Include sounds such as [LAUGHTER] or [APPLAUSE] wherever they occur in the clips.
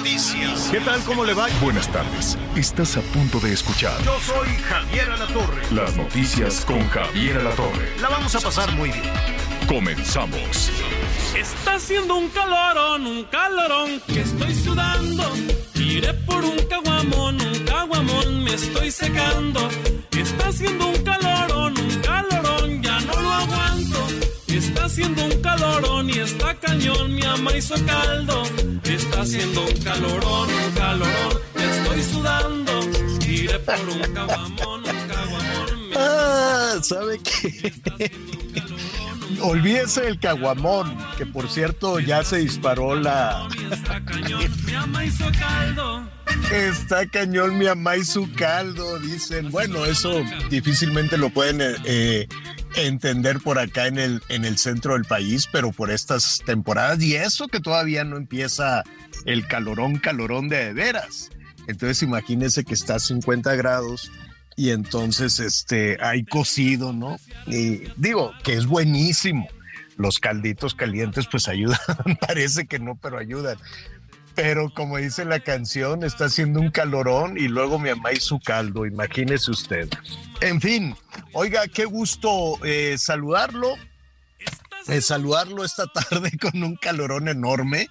Noticias. ¿Qué tal? ¿Cómo le va? Buenas tardes. Estás a punto de escuchar Yo soy Javier Alatorre. las noticias con Javier Alatorre. La vamos a pasar muy bien. Comenzamos. Está haciendo un calorón, un calorón que estoy sudando. Iré por un caguamón, un caguamón, me estoy secando. Está haciendo un calorón, un haciendo un calorón y está cañón, mi ama hizo caldo. Está haciendo un calorón, un calorón, estoy sudando. Iré por un caguamón, un caguamón, Ah, ¿sabe qué? Olvídese el caguamón, que por cierto ya se disparó la... está cañón, mi ama hizo caldo. Está cañón mi mamá y su caldo, dicen. Bueno, eso difícilmente lo pueden eh, eh, entender por acá en el, en el centro del país, pero por estas temporadas y eso que todavía no empieza el calorón, calorón de veras. Entonces imagínense que está a 50 grados y entonces este, hay cocido, ¿no? Y digo que es buenísimo. Los calditos calientes pues ayudan, [LAUGHS] parece que no, pero ayudan pero como dice la canción, está haciendo un calorón y luego mi mamá su caldo, imagínese usted. En fin, oiga, qué gusto eh, saludarlo, eh, saludarlo esta [LAUGHS] tarde con un calorón enorme.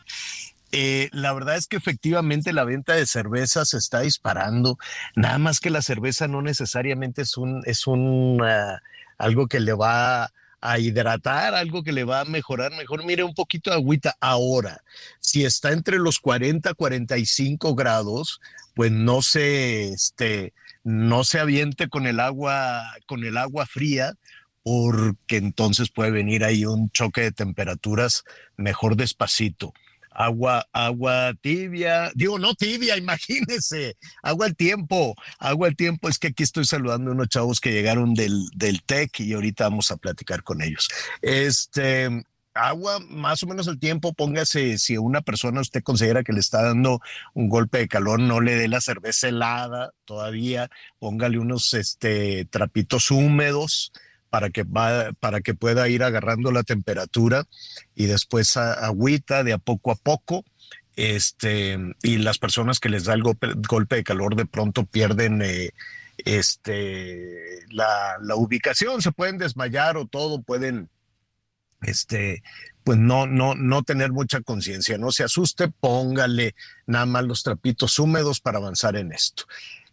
Eh, la verdad es que efectivamente la venta de cerveza se está disparando, nada más que la cerveza no necesariamente es un, es un ah, algo que le va a hidratar, algo que le va a mejorar mejor. Mire, un poquito de agüita ahora. Si está entre los 40, 45 grados, pues no se, este, no se aviente con el agua, con el agua fría, porque entonces puede venir ahí un choque de temperaturas mejor despacito. Agua, agua tibia, digo, no tibia, [LAUGHS] imagínese, agua al tiempo, agua al tiempo. Es que aquí estoy saludando a unos chavos que llegaron del, del TEC y ahorita vamos a platicar con ellos. Este, agua más o menos al tiempo, póngase, si una persona usted considera que le está dando un golpe de calor, no le dé la cerveza helada todavía, póngale unos este, trapitos húmedos para que, para que pueda ir agarrando la temperatura y después agüita de a poco a poco. Este, y las personas que les da el golpe, golpe de calor de pronto pierden eh, este, la, la ubicación, se pueden desmayar o todo, pueden este, pues no, no, no tener mucha conciencia, no se asuste, póngale nada más los trapitos húmedos para avanzar en esto.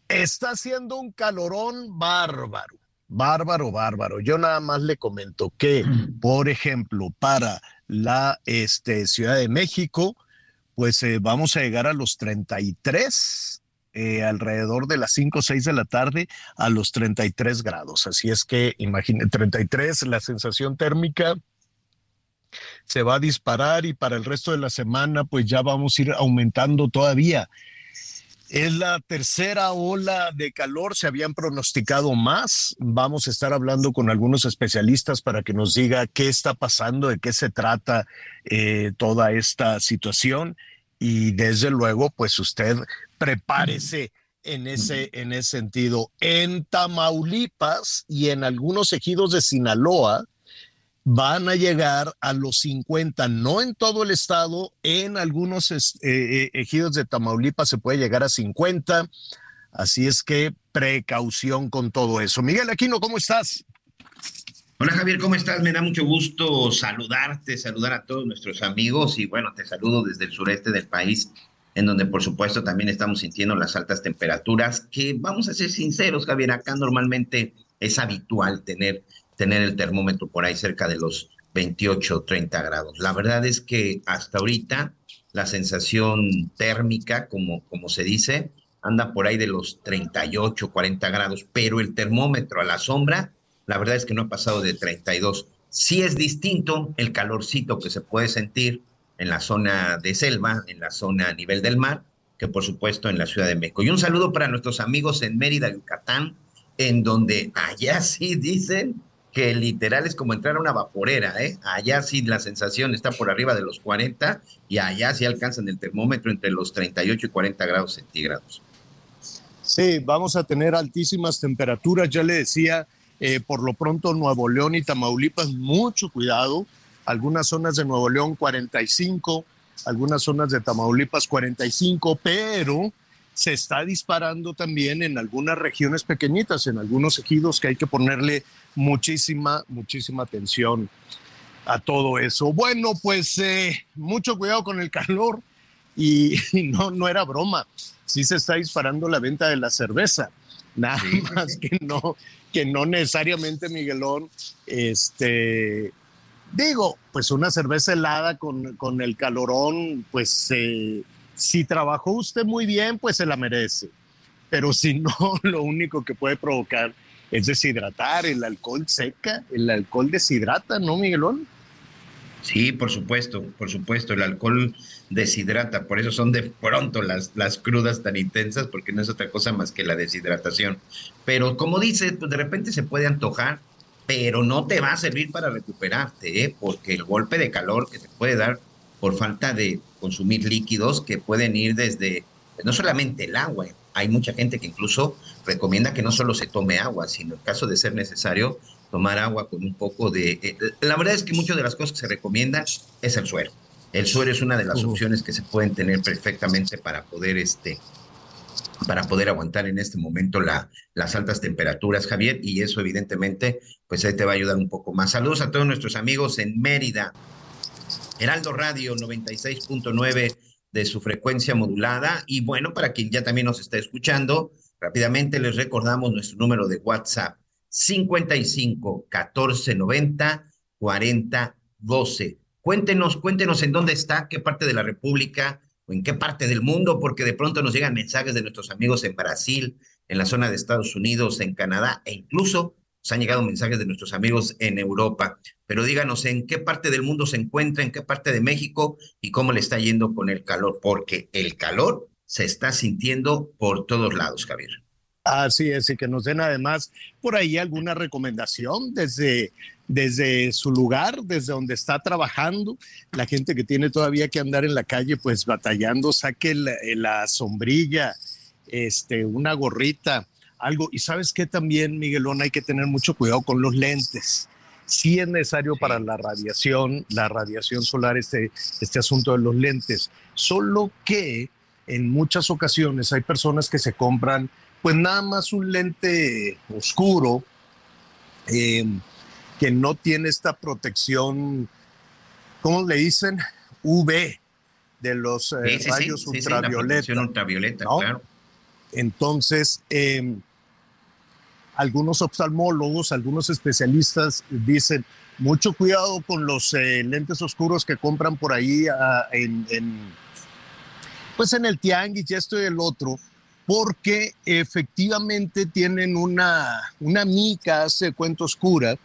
Está haciendo un calorón bárbaro, bárbaro, bárbaro. Yo nada más le comento que, por ejemplo, para la este, Ciudad de México, pues eh, vamos a llegar a los 33 eh, alrededor de las 5 o 6 de la tarde a los 33 grados. Así es que imagínate, 33, la sensación térmica se va a disparar y para el resto de la semana pues ya vamos a ir aumentando todavía. Es la tercera ola de calor, se habían pronosticado más. Vamos a estar hablando con algunos especialistas para que nos diga qué está pasando, de qué se trata eh, toda esta situación. Y desde luego, pues usted prepárese en ese, en ese sentido. En Tamaulipas y en algunos ejidos de Sinaloa, van a llegar a los 50, no en todo el estado, en algunos eh, eh, ejidos de Tamaulipas se puede llegar a 50, así es que precaución con todo eso. Miguel Aquino, ¿cómo estás? Hola Javier, ¿cómo estás? Me da mucho gusto saludarte, saludar a todos nuestros amigos y bueno, te saludo desde el sureste del país, en donde por supuesto también estamos sintiendo las altas temperaturas, que vamos a ser sinceros, Javier, acá normalmente es habitual tener, tener el termómetro por ahí cerca de los 28 o 30 grados. La verdad es que hasta ahorita la sensación térmica, como, como se dice, anda por ahí de los 38, 40 grados, pero el termómetro a la sombra, la verdad es que no ha pasado de 32. Sí es distinto el calorcito que se puede sentir en la zona de selva, en la zona a nivel del mar, que por supuesto en la Ciudad de México. Y un saludo para nuestros amigos en Mérida, Yucatán, en donde [LAUGHS] allá sí dicen que literal es como entrar a una vaporera, ¿eh? Allá sí la sensación está por arriba de los 40 y allá sí alcanzan el termómetro entre los 38 y 40 grados centígrados. Sí, vamos a tener altísimas temperaturas, ya le decía, eh, por lo pronto Nuevo León y Tamaulipas, mucho cuidado, algunas zonas de Nuevo León 45, algunas zonas de Tamaulipas 45, pero se está disparando también en algunas regiones pequeñitas, en algunos ejidos que hay que ponerle muchísima, muchísima atención a todo eso. Bueno, pues eh, mucho cuidado con el calor y, [LAUGHS] no, no era broma. Sí se está disparando la venta de la cerveza. Nada más que no, que no necesariamente, Miguelón, este, digo, pues una cerveza helada con, con el calorón, pues eh, si trabajó usted muy bien, pues se la merece. Pero si no, [LAUGHS] lo único que puede provocar es deshidratar. El alcohol seca, el alcohol deshidrata, ¿no, Miguelón? Sí, por supuesto, por supuesto. El alcohol deshidrata, por eso son de pronto las, las crudas tan intensas, porque no es otra cosa más que la deshidratación. Pero como dices, pues de repente se puede antojar, pero no te va a servir para recuperarte, ¿eh? porque el golpe de calor que te puede dar por falta de consumir líquidos que pueden ir desde, no solamente el agua, hay mucha gente que incluso recomienda que no solo se tome agua, sino en caso de ser necesario, tomar agua con un poco de... Eh, la verdad es que muchas de las cosas que se recomiendan es el suero. El suero es una de las opciones que se pueden tener perfectamente para poder, este, para poder aguantar en este momento la, las altas temperaturas, Javier, y eso evidentemente, pues ahí te va a ayudar un poco más. Saludos a todos nuestros amigos en Mérida, Heraldo Radio 96.9 de su frecuencia modulada. Y bueno, para quien ya también nos está escuchando, rápidamente les recordamos nuestro número de WhatsApp 55 14 90 40 12. Cuéntenos, cuéntenos en dónde está, qué parte de la República o en qué parte del mundo, porque de pronto nos llegan mensajes de nuestros amigos en Brasil, en la zona de Estados Unidos, en Canadá e incluso nos han llegado mensajes de nuestros amigos en Europa. Pero díganos en qué parte del mundo se encuentra, en qué parte de México y cómo le está yendo con el calor, porque el calor se está sintiendo por todos lados, Javier. Así es, y que nos den además por ahí alguna recomendación desde, desde su lugar, desde donde está trabajando. La gente que tiene todavía que andar en la calle, pues batallando, saque la, la sombrilla, este, una gorrita, algo. Y sabes que también, Miguelón, hay que tener mucho cuidado con los lentes. Sí es necesario para la radiación, la radiación solar, este, este asunto de los lentes. Solo que en muchas ocasiones hay personas que se compran pues nada más un lente oscuro eh, que no tiene esta protección, ¿cómo le dicen? UV de los eh, rayos ultravioleta. ultravioleta, claro. Entonces, eh, algunos oftalmólogos, algunos especialistas dicen, mucho cuidado con los eh, lentes oscuros que compran por ahí en, en, pues en el tianguis y esto y el otro, porque efectivamente tienen una, una mica, hace cuenta oscura,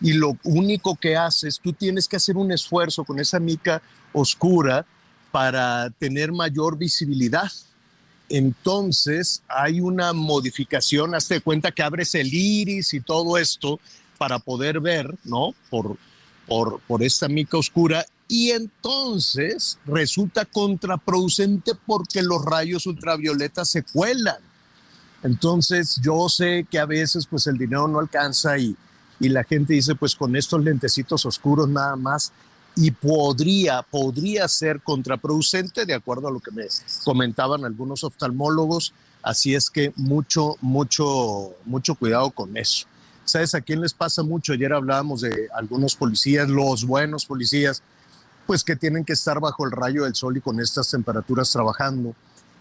y lo único que haces, tú tienes que hacer un esfuerzo con esa mica oscura para tener mayor visibilidad entonces hay una modificación, hazte cuenta que abres el iris y todo esto para poder ver, ¿no? Por, por, por esta mica oscura. Y entonces resulta contraproducente porque los rayos ultravioletas se cuelan. Entonces yo sé que a veces pues el dinero no alcanza y, y la gente dice pues con estos lentecitos oscuros nada más y podría, podría ser contraproducente, de acuerdo a lo que me comentaban algunos oftalmólogos. Así es que mucho, mucho, mucho cuidado con eso. ¿Sabes a quién les pasa mucho? Ayer hablábamos de algunos policías, los buenos policías, pues que tienen que estar bajo el rayo del sol y con estas temperaturas trabajando.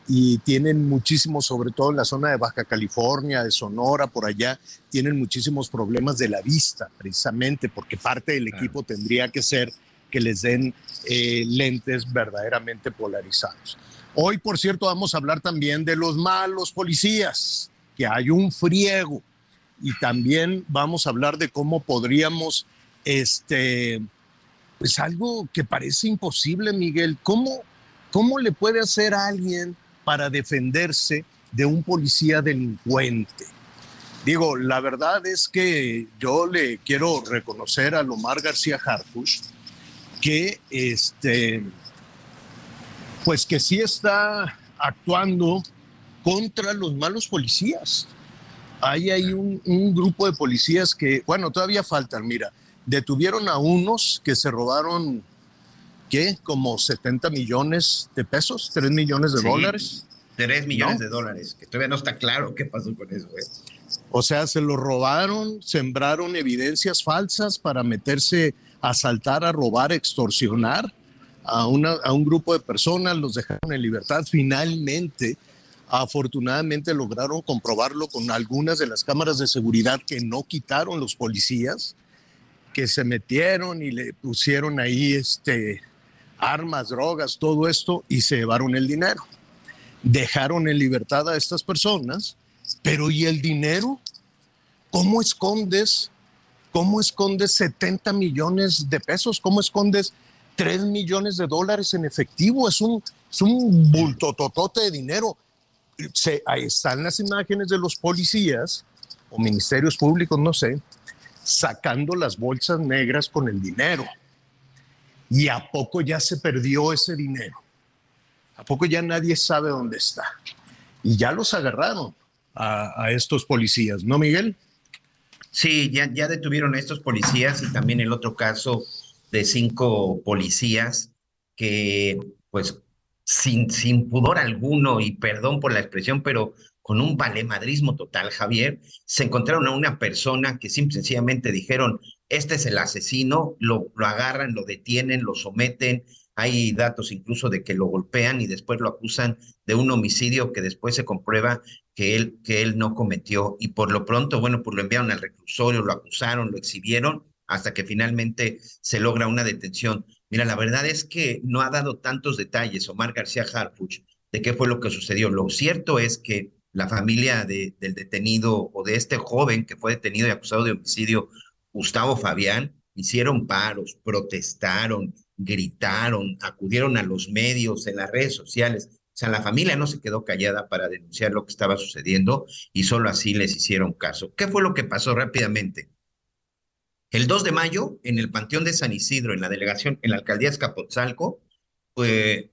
Y tienen muchísimos, sobre todo en la zona de Baja California, de Sonora, por allá, tienen muchísimos problemas de la vista, precisamente porque parte del equipo tendría que ser que les den eh, lentes verdaderamente polarizados. Hoy, por cierto, vamos a hablar también de los malos policías, que hay un friego, y también vamos a hablar de cómo podríamos este, pues algo que parece imposible, Miguel. ¿Cómo, cómo le puede hacer a alguien para defenderse de un policía delincuente? Digo, la verdad es que yo le quiero reconocer a Lomar García Harfush que este, pues que sí está actuando contra los malos policías. Hay ahí un, grupo de policías que, bueno, todavía faltan, mira, detuvieron a unos que se robaron, ¿qué? Como 70 millones de pesos, 3 millones de dólares. 3 millones de dólares, que todavía no está claro qué pasó con eso. ¿eh? O sea, se lo robaron, sembraron evidencias falsas para meterse asaltar, a robar, extorsionar a, una, a un grupo de personas, los dejaron en libertad. Finalmente, afortunadamente lograron comprobarlo con algunas de las cámaras de seguridad que no quitaron los policías, que se metieron y le pusieron ahí este, armas, drogas, todo esto y se llevaron el dinero. Dejaron en libertad a estas personas pero ¿y el dinero? ¿Cómo escondes? ¿Cómo escondes 70 millones de pesos? ¿Cómo escondes 3 millones de dólares en efectivo? Es un, es un bultototote de dinero. Se, ahí están las imágenes de los policías o ministerios públicos, no sé, sacando las bolsas negras con el dinero. ¿Y a poco ya se perdió ese dinero? ¿A poco ya nadie sabe dónde está? Y ya los agarraron a, estos policías, ¿no, Miguel? Sí, ya, ya detuvieron a estos policías y también el otro caso de cinco policías que, pues, sin, sin pudor alguno, y perdón por la expresión, pero con un valemadrismo total, Javier, se encontraron a una persona que simple, sencillamente dijeron, este es el asesino, lo, lo agarran, lo detienen, lo someten, hay datos incluso de que lo golpean y después lo acusan de un homicidio que después se comprueba que él, que él no cometió. Y por lo pronto, bueno, pues lo enviaron al reclusorio, lo acusaron, lo exhibieron, hasta que finalmente se logra una detención. Mira, la verdad es que no ha dado tantos detalles Omar García Harfuch de qué fue lo que sucedió. Lo cierto es que la familia de, del detenido o de este joven que fue detenido y acusado de homicidio, Gustavo Fabián, hicieron paros, protestaron, gritaron, acudieron a los medios, en las redes sociales. Sea, la familia no se quedó callada para denunciar lo que estaba sucediendo y solo así les hicieron caso. ¿Qué fue lo que pasó rápidamente? El 2 de mayo, en el Panteón de San Isidro, en la delegación, en la alcaldía Escapotzalco, pues,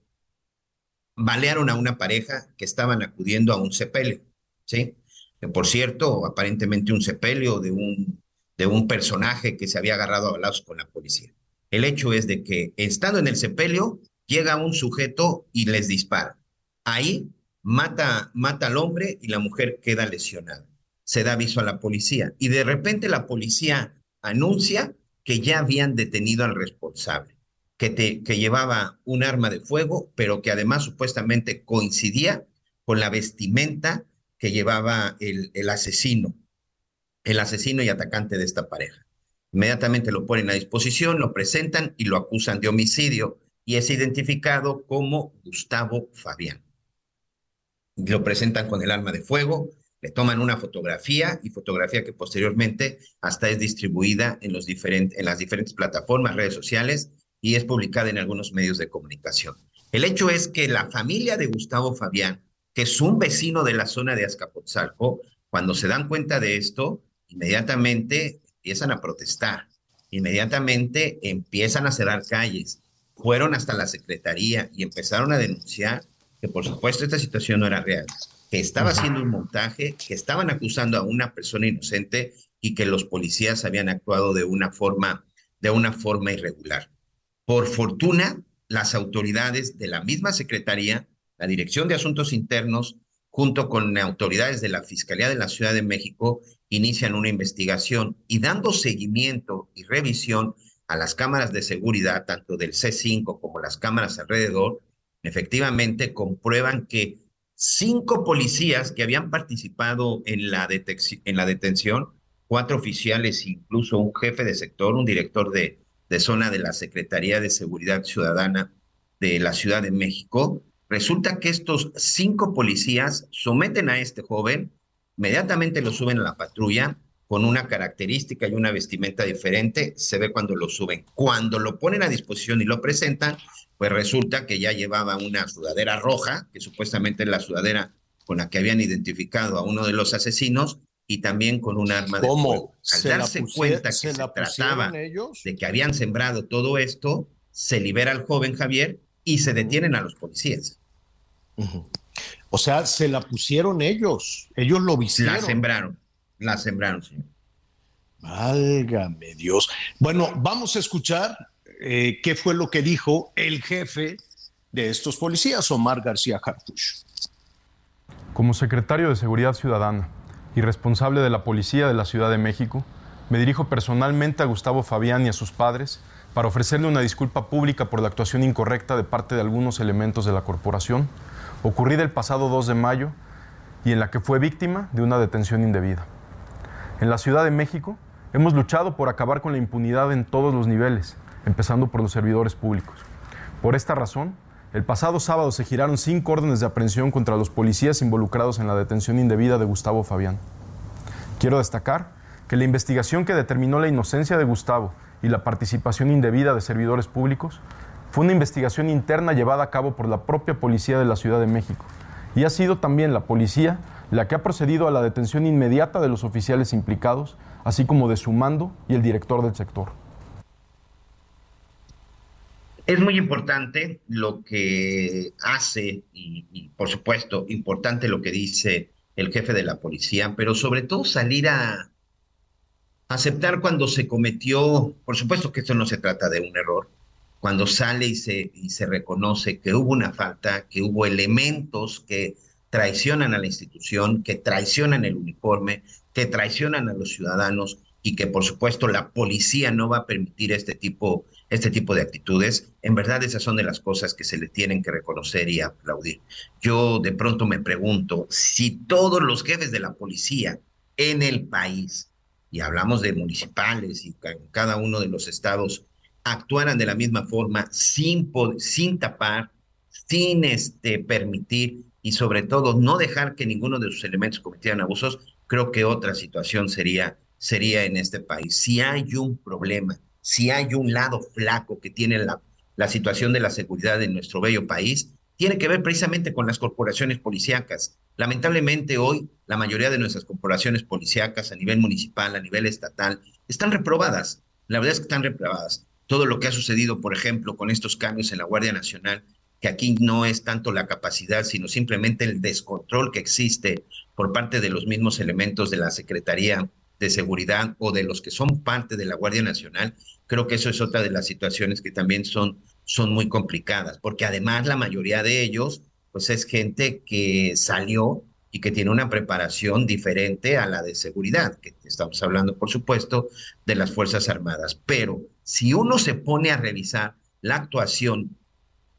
balearon a una pareja que estaban acudiendo a un sepelio, ¿sí? Que por cierto, aparentemente un sepelio de un, de un personaje que se había agarrado a balazos con la policía. El hecho es de que estando en el sepelio, llega un sujeto y les dispara. Ahí mata, mata al hombre y la mujer queda lesionada. Se da aviso a la policía y de repente la policía anuncia que ya habían detenido al responsable, que, te, que llevaba un arma de fuego, pero que además supuestamente coincidía con la vestimenta que llevaba el, el asesino, el asesino y atacante de esta pareja. Inmediatamente lo ponen a disposición, lo presentan y lo acusan de homicidio y es identificado como Gustavo Fabián. Lo presentan con el arma de fuego, le toman una fotografía y fotografía que posteriormente hasta es distribuida en, los en las diferentes plataformas, redes sociales y es publicada en algunos medios de comunicación. El hecho es que la familia de Gustavo Fabián, que es un vecino de la zona de Azcapotzalco, cuando se dan cuenta de esto, inmediatamente empiezan a protestar, inmediatamente empiezan a cerrar calles, fueron hasta la secretaría y empezaron a denunciar que por supuesto esta situación no era real, que estaba haciendo un montaje, que estaban acusando a una persona inocente y que los policías habían actuado de una forma de una forma irregular. Por fortuna, las autoridades de la misma secretaría, la Dirección de Asuntos Internos, junto con autoridades de la Fiscalía de la Ciudad de México, inician una investigación y dando seguimiento y revisión a las cámaras de seguridad, tanto del C5 como las cámaras alrededor, efectivamente comprueban que cinco policías que habían participado en la, en la detención, cuatro oficiales, incluso un jefe de sector, un director de, de zona de la Secretaría de Seguridad Ciudadana de la Ciudad de México, resulta que estos cinco policías someten a este joven Inmediatamente lo suben a la patrulla con una característica y una vestimenta diferente, se ve cuando lo suben. Cuando lo ponen a disposición y lo presentan, pues resulta que ya llevaba una sudadera roja, que supuestamente es la sudadera con la que habían identificado a uno de los asesinos, y también con un arma de fuego. Al darse cuenta que se, trataba de que habían sembrado todo esto, se libera al joven Javier y se detienen a los policías. O sea, se la pusieron ellos, ellos lo vistieron. La sembraron, la sembraron, señor. Válgame Dios. Bueno, vamos a escuchar eh, qué fue lo que dijo el jefe de estos policías, Omar García Harfuch. Como secretario de Seguridad Ciudadana, y responsable de la Policía de la Ciudad de México, me dirijo personalmente a Gustavo Fabián y a sus padres para ofrecerle una disculpa pública por la actuación incorrecta de parte de algunos elementos de la corporación, ocurrida el pasado 2 de mayo y en la que fue víctima de una detención indebida. En la Ciudad de México hemos luchado por acabar con la impunidad en todos los niveles, empezando por los servidores públicos. Por esta razón, el pasado sábado se giraron cinco órdenes de aprehensión contra los policías involucrados en la detención indebida de Gustavo Fabián. Quiero destacar que la investigación que determinó la inocencia de Gustavo y la participación indebida de servidores públicos fue una investigación interna llevada a cabo por la propia Policía de la Ciudad de México y ha sido también la policía la que ha procedido a la detención inmediata de los oficiales implicados, así como de su mando y el director del sector. Es muy importante lo que hace y, por supuesto, importante lo que dice el jefe de la policía, pero sobre todo salir a aceptar cuando se cometió, por supuesto que esto no se trata de un error, cuando sale y se, y se reconoce que hubo una falta, que hubo elementos que traicionan a la institución, que traicionan el uniforme, que traicionan a los ciudadanos y que por supuesto la policía no va a permitir este tipo, este tipo de actitudes, en verdad esas son de las cosas que se le tienen que reconocer y aplaudir. Yo de pronto me pregunto si todos los jefes de la policía en el país, y hablamos de municipales y cada uno de los estados, actuaran de la misma forma, sin, sin tapar, sin este, permitir y sobre todo no dejar que ninguno de sus elementos cometieran abusos, creo que otra situación sería sería en este país. Si hay un problema, si hay un lado flaco que tiene la, la situación de la seguridad en nuestro bello país, tiene que ver precisamente con las corporaciones policíacas. Lamentablemente hoy la mayoría de nuestras corporaciones policíacas a nivel municipal, a nivel estatal, están reprobadas. La verdad es que están reprobadas. Todo lo que ha sucedido, por ejemplo, con estos cambios en la Guardia Nacional, que aquí no es tanto la capacidad, sino simplemente el descontrol que existe por parte de los mismos elementos de la Secretaría de seguridad o de los que son parte de la Guardia Nacional, creo que eso es otra de las situaciones que también son, son muy complicadas, porque además la mayoría de ellos, pues es gente que salió y que tiene una preparación diferente a la de seguridad, que estamos hablando, por supuesto, de las Fuerzas Armadas. Pero si uno se pone a revisar la actuación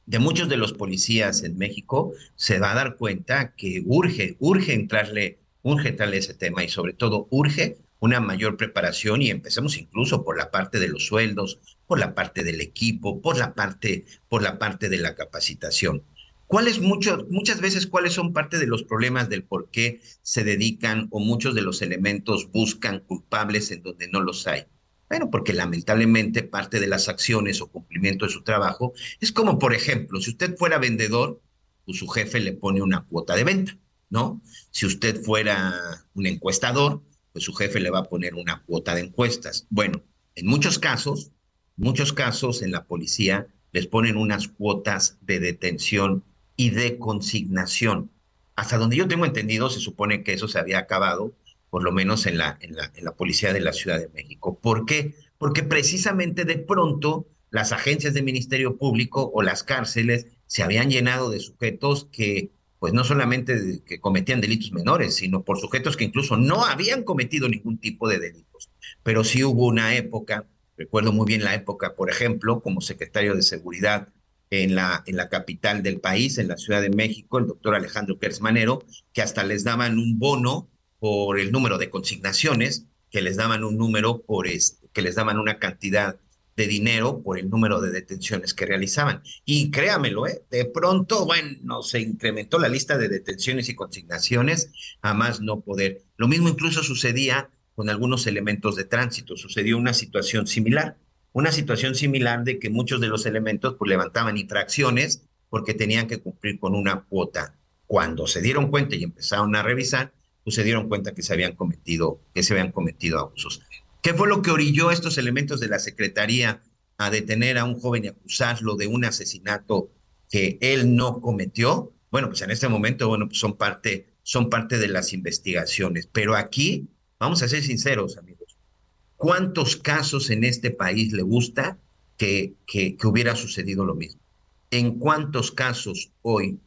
de muchos de los policías en México, se va a dar cuenta que urge, urge entrarle, urge entrarle ese tema y sobre todo urge una mayor preparación y empecemos incluso por la parte de los sueldos, por la parte del equipo, por la parte, por la parte de la capacitación. ¿Cuáles muchas veces cuáles son parte de los problemas del por qué se dedican o muchos de los elementos buscan culpables en donde no los hay? Bueno, porque lamentablemente parte de las acciones o cumplimiento de su trabajo es como, por ejemplo, si usted fuera vendedor, pues su jefe le pone una cuota de venta, ¿no? Si usted fuera un encuestador, pues su jefe le va a poner una cuota de encuestas. Bueno, en muchos casos, muchos casos en la policía les ponen unas cuotas de detención y de consignación. Hasta donde yo tengo entendido, se supone que eso se había acabado, por lo menos en la, en la, en la policía de la Ciudad de México. ¿Por qué? Porque precisamente de pronto las agencias de Ministerio Público o las cárceles se habían llenado de sujetos que pues no solamente que cometían delitos menores, sino por sujetos que incluso no habían cometido ningún tipo de delitos. Pero sí hubo una época, recuerdo muy bien la época, por ejemplo, como secretario de Seguridad en la, en la capital del país, en la Ciudad de México, el doctor Alejandro Pérez Manero, que hasta les daban un bono por el número de consignaciones, que les daban un número por este, que les daban una cantidad de dinero por el número de detenciones que realizaban. Y créamelo, ¿eh? de pronto, bueno, se incrementó la lista de detenciones y consignaciones a más no poder. Lo mismo incluso sucedía con algunos elementos de tránsito. Sucedió una situación similar, una situación similar de que muchos de los elementos pues, levantaban infracciones porque tenían que cumplir con una cuota. Cuando se dieron cuenta y empezaron a revisar, pues se dieron cuenta que se habían cometido, que se habían cometido abusos. ¿Qué fue lo que orilló estos elementos de la Secretaría a detener a un joven y acusarlo de un asesinato que él no cometió? Bueno, pues en este momento, bueno, pues son parte, son parte de las investigaciones. Pero aquí, vamos a ser sinceros, amigos, ¿cuántos casos en este país le gusta que, que, que hubiera sucedido lo mismo? ¿En cuántos casos hoy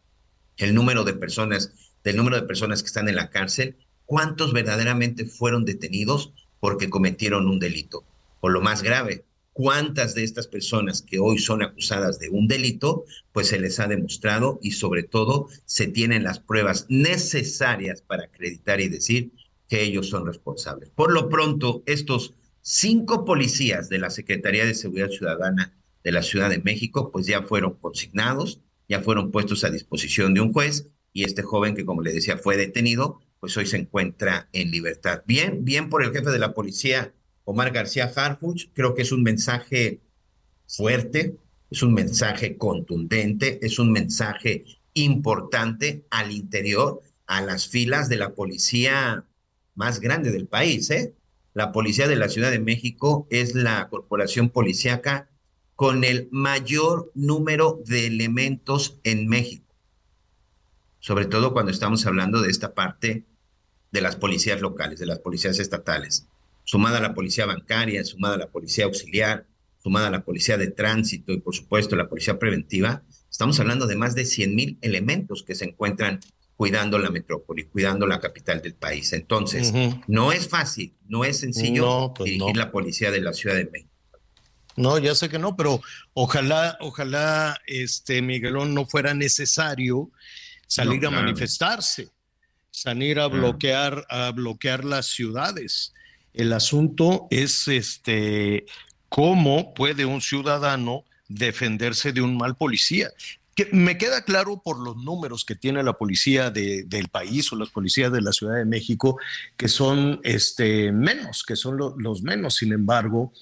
el número de personas, del número de personas que están en la cárcel, cuántos verdaderamente fueron detenidos porque cometieron un delito? O lo más grave, cuántas de estas personas que hoy son acusadas de un delito, pues se les ha demostrado y sobre todo se tienen las pruebas necesarias para acreditar y decir que ellos son responsables. Por lo pronto, estos cinco policías de la Secretaría de Seguridad Ciudadana de la Ciudad de México, pues ya fueron consignados, ya fueron puestos a disposición de un juez y este joven que, como le decía, fue detenido, pues hoy se encuentra en libertad. Bien, bien por el jefe de la policía, Omar García Harfuch, creo que es un mensaje fuerte, es un mensaje contundente, es un mensaje importante al interior, a las filas de la policía más grande del país. ¿eh? La policía de la Ciudad de México es la corporación policíaca con el mayor número de elementos en México, sobre todo cuando estamos hablando de esta parte de las policías locales, de las policías estatales, sumada a la policía bancaria, sumada a la policía auxiliar, sumada a la policía de tránsito y por supuesto la policía preventiva, estamos hablando de más de 100 mil elementos que se encuentran cuidando la metrópoli, cuidando la capital del país. Entonces, no es fácil, no es sencillo pues dirigir la policía de la Ciudad de México. No, ya sé que no, pero ojalá, ojalá, este Miguelón no fuera necesario salir a manifestarse, salir a bloquear, a bloquear las ciudades. El asunto es este cómo puede un ciudadano defenderse de un mal policía me queda claro por los números que tiene la policía del país o las policías de la Ciudad de México, que son este, menos, que son los menos. Sin embargo,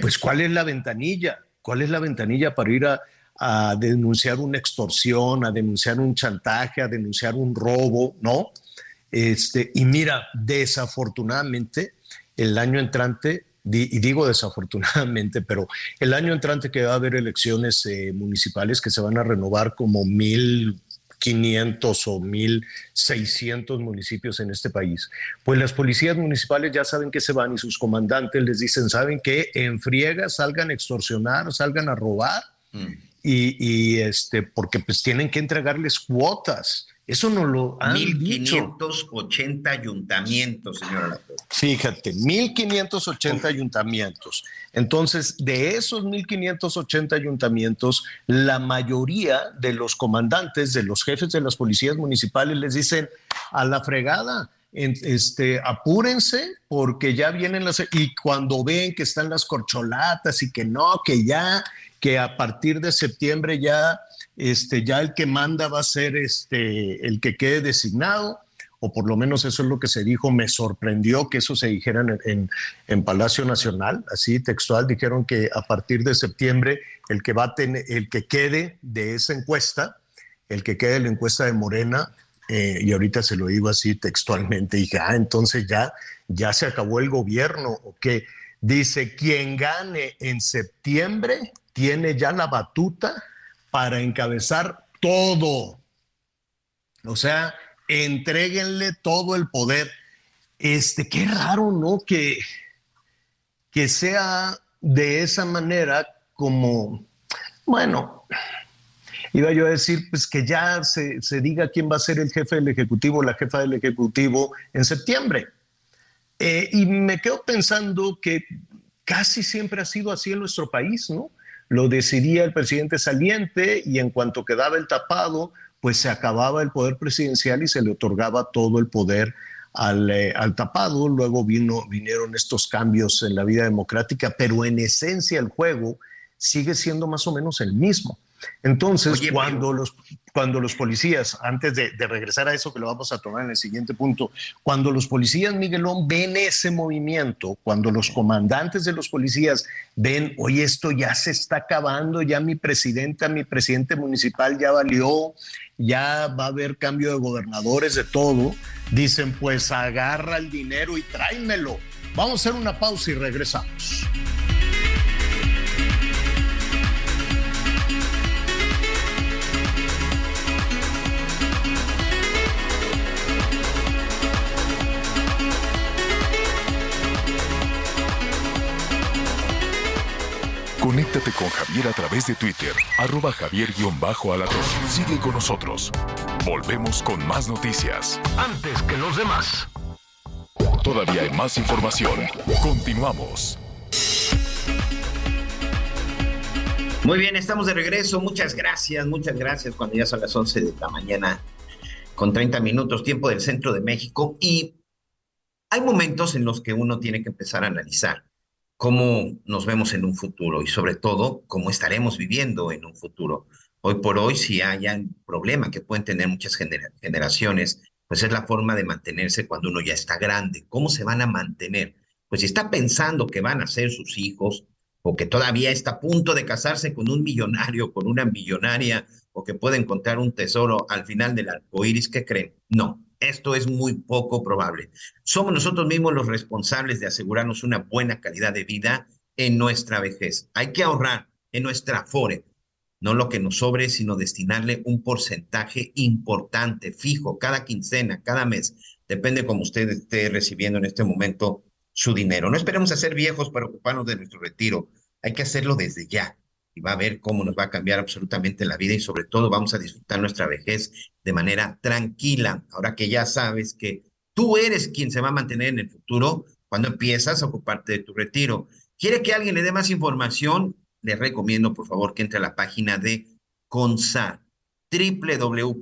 pues ¿cuál es la ventanilla? ¿Cuál es la ventanilla para ir a, a denunciar una extorsión, a denunciar un chantaje, a denunciar un robo? ¿No? Este, y mira, desafortunadamente, el año entrante y digo desafortunadamente, pero el año entrante que va a haber elecciones eh, municipales que se van a renovar como 1.500 o 1.600 municipios en este país, pues las policías municipales ya saben que se van y sus comandantes les dicen, ¿saben que En friega salgan a extorsionar, salgan a robar. Mm. Y, y, este, porque pues tienen que entregarles cuotas eso no lo han 1580 ayuntamientos, señora Fíjate, 1580 ayuntamientos. Entonces, de esos 1580 ayuntamientos, la mayoría de los comandantes, de los jefes de las policías municipales les dicen a la fregada, este, apúrense porque ya vienen las... Y cuando ven que están las corcholatas y que no, que ya, que a partir de septiembre ya este, ya el que manda va a ser este, el que quede designado, o por lo menos eso es lo que se dijo, me sorprendió que eso se dijera en, en, Palacio Nacional, así textual, dijeron que a partir de septiembre el que va a tener, el que quede de esa encuesta, el que quede de la encuesta de Morena, eh, y ahorita se lo digo así textualmente, dije, ah, entonces ya, ya se acabó el gobierno, o que dice, quien gane en septiembre tiene ya la batuta para encabezar todo. O sea, entreguenle todo el poder. Este, qué raro, ¿no? Que, que sea de esa manera como, bueno, iba yo a decir, pues que ya se, diga quién va a ser el jefe del Ejecutivo, la jefa del Ejecutivo en septiembre. Eh, y me quedo pensando que casi siempre ha sido así en nuestro país, ¿no? Lo decidía el presidente saliente y en cuanto quedaba el tapado, pues se acababa el poder presidencial y se le otorgaba todo el poder al, eh, tapado. Luego vino, vinieron estos cambios en la vida democrática, pero en esencia el juego sigue siendo más o menos el mismo. Entonces, cuando, los, cuando los policías, antes de, regresar a eso que lo vamos a tomar en el siguiente punto, cuando los policías, Miguelón, ven ese movimiento, cuando los comandantes de los policías ven, oye, esto ya se está acabando, ya mi presidenta, mi presidente municipal ya valió, ya va a haber cambio de gobernadores, de todo, dicen, pues agarra el dinero y tráemelo. Vamos a hacer una pausa y regresamos. Conéctate con Javier a través de Twitter, arroba javier-alatón. Sigue con nosotros. Volvemos con más noticias. Antes que los demás. Todavía hay más información. Continuamos. Muy bien, estamos de regreso. Muchas gracias, muchas gracias. Cuando ya son las 11 de la mañana, con 30 minutos, tiempo del centro de México. Y hay momentos en los que uno tiene que empezar a analizar cómo nos vemos en un futuro y sobre todo cómo estaremos viviendo en un futuro. Hoy por hoy, si hay un problema que pueden tener muchas generaciones, pues es la forma de mantenerse cuando uno ya está grande. ¿Cómo se van a mantener? Pues si está pensando que van a ser sus hijos o que todavía está a punto de casarse con un millonario, con una millonaria o que puede encontrar un tesoro al final del arco iris, ¿qué creen? No, esto es muy poco probable. Somos nosotros mismos los responsables de asegurarnos una buena calidad de vida en nuestra vejez. Hay que ahorrar en nuestra FORE, no lo que nos sobre, sino destinarle un porcentaje importante, fijo, cada quincena, cada mes. Depende como usted esté recibiendo en este momento su dinero. No esperemos a ser viejos para ocuparnos de nuestro retiro. Hay que hacerlo desde ya y va a ver cómo nos va a cambiar absolutamente la vida y sobre todo vamos a disfrutar nuestra vejez de manera tranquila. Ahora que ya sabes que tú eres quien se va a mantener en el futuro cuando empiezas a ocuparte de tu retiro. ¿Quiere que alguien le dé más información? Les recomiendo, por favor, que entre a la página de CONSAR, www.gov.mx,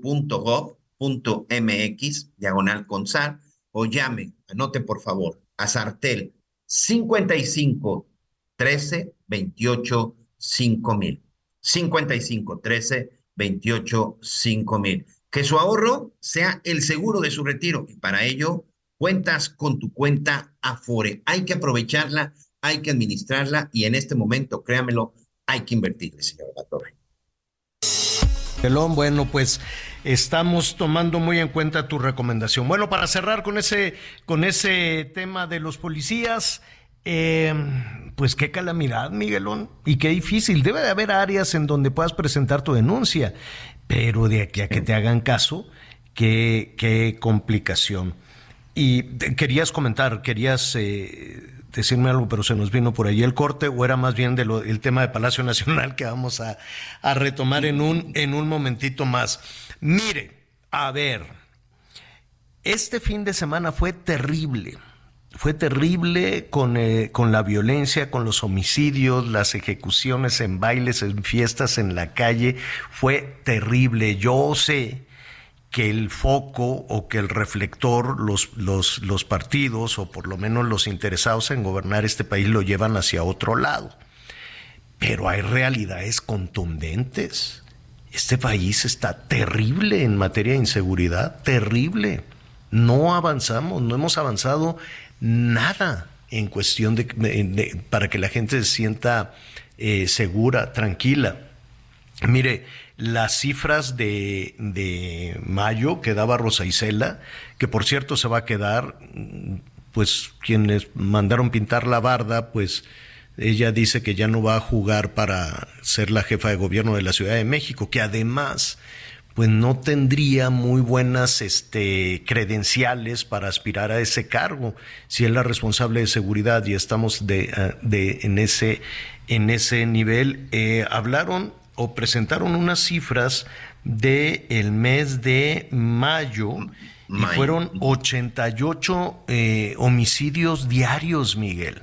diagonal CONSAR, o llame, anote por favor, a Sartel 55 13 28 5 mil. 55 13 28 5 mil. Que su ahorro sea el seguro de su retiro y para ello cuentas con tu cuenta Afore. Hay que aprovecharla, hay que administrarla y en este momento, créamelo, hay que invertirle, señor Torre. Bueno, pues estamos tomando muy en cuenta tu recomendación. Bueno, para cerrar con ese, con ese tema de los policías, eh, pues qué calamidad, Miguelón, y qué difícil. Debe de haber áreas en donde puedas presentar tu denuncia, pero de aquí a que te hagan caso, qué, complicación. Y querías comentar, querías eh, decirme algo, pero se nos vino por ahí el corte, o era más bien del tema de Palacio Nacional que vamos a, a retomar en un, en un momentito más. Mire, a ver, este fin de semana fue terrible fue terrible con, eh, con, la violencia, con los homicidios, las ejecuciones en bailes, en fiestas, en la calle. Fue terrible. Yo sé que el foco o que el reflector, los, los, los partidos o por lo menos los interesados en gobernar este país lo llevan hacia otro lado. Pero hay realidades contundentes. Este país está terrible en materia de inseguridad, terrible. No avanzamos, no hemos avanzado nada en cuestión de, para que la gente se sienta eh, segura, tranquila. Mire, las cifras de, de mayo que daba Rosa Isela, que por cierto se va a quedar, pues quienes mandaron pintar la barda, pues ella dice que ya no va a jugar para ser la jefa de gobierno de la Ciudad de México, que además pues no tendría muy buenas este, credenciales para aspirar a ese cargo. Si es la responsable de seguridad y estamos de, de en, ese, en ese nivel, eh, hablaron o presentaron unas cifras del el mes de mayo y fueron 88 eh, homicidios diarios, Miguel.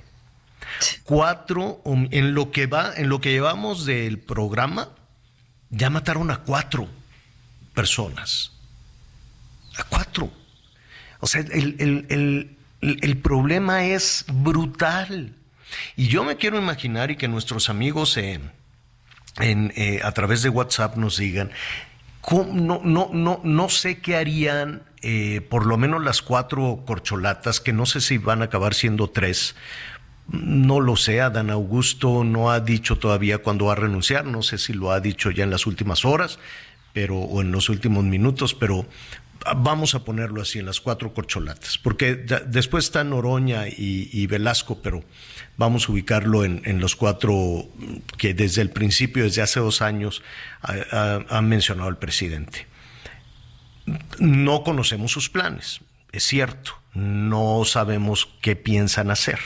Cuatro, en lo que va, en lo que llevamos del programa, ya mataron a cuatro personas. A cuatro. O sea, el, problema es brutal. Y yo me quiero imaginar y que nuestros amigos en, eh, a través de WhatsApp nos digan, no, no, no, no sé qué harían eh, por lo menos las cuatro corcholatas, que no sé si van a acabar siendo tres. No lo sé, Adán Augusto no ha dicho todavía cuándo va a renunciar, no sé si lo ha dicho ya en las últimas horas pero, o en los últimos minutos, pero vamos a ponerlo así, en las cuatro corcholatas, porque después está Noroña y, Velasco, pero vamos a ubicarlo en, los cuatro que desde el principio, desde hace dos años, ha, mencionado el presidente. No conocemos sus planes, es cierto, no sabemos qué piensan hacer,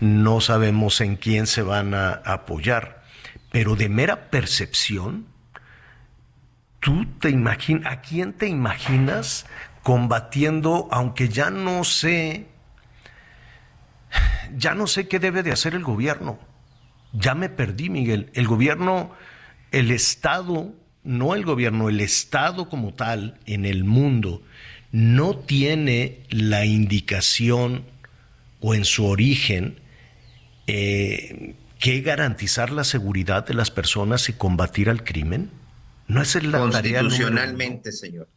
no sabemos en quién se van a apoyar, pero de mera percepción, ¿Tú te imaginas, a quién te imaginas combatiendo, aunque ya no sé, ya no sé qué debe de hacer el gobierno? Ya me perdí, Miguel. El gobierno, el Estado, no el gobierno, el Estado como tal en el mundo, no tiene la indicación o en su origen eh, que garantizar la seguridad de las personas y combatir al crimen. No es el Constitucionalmente, señor.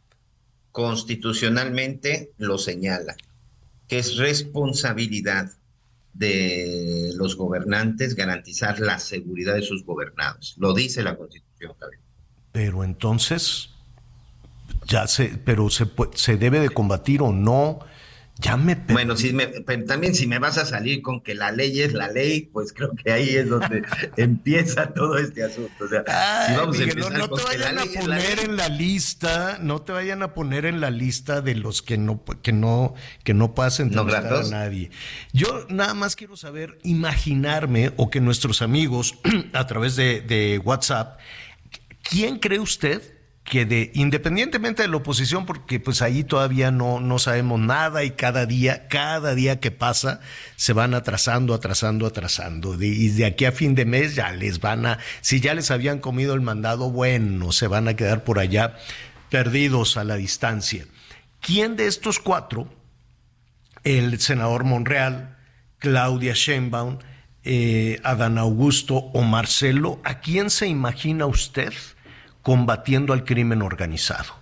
Constitucionalmente lo señala, que es responsabilidad de los gobernantes garantizar la seguridad de sus gobernados. Lo dice la Constitución, Pero entonces, ya se, pero se, se debe de combatir o no ya me bueno, si me, pero también si me vas a salir con que la ley es la ley, pues creo que ahí es donde [LAUGHS] empieza todo este asunto. O sea, si vamos a empezar no, te vayan a poner en la lista, no te vayan a poner en la lista de los que no que no que no pasen entrevistar a nadie. Yo nada más quiero saber, imaginarme o que nuestros amigos [CLEARS THROAT] a través de, de WhatsApp, ¿quién cree usted que de, independientemente de la oposición, porque pues ahí todavía no, no sabemos nada y cada día, cada día que pasa, se van atrasando, atrasando, atrasando. y de aquí a fin de mes ya les van a, si ya les habían comido el mandado, bueno, se van a quedar por allá perdidos a la distancia. ¿Quién de estos cuatro, el senador Monreal, Claudia Sheinbaum, eh, Adán Augusto o Marcelo, ¿a quién se imagina usted? Combatiendo al crimen organizado.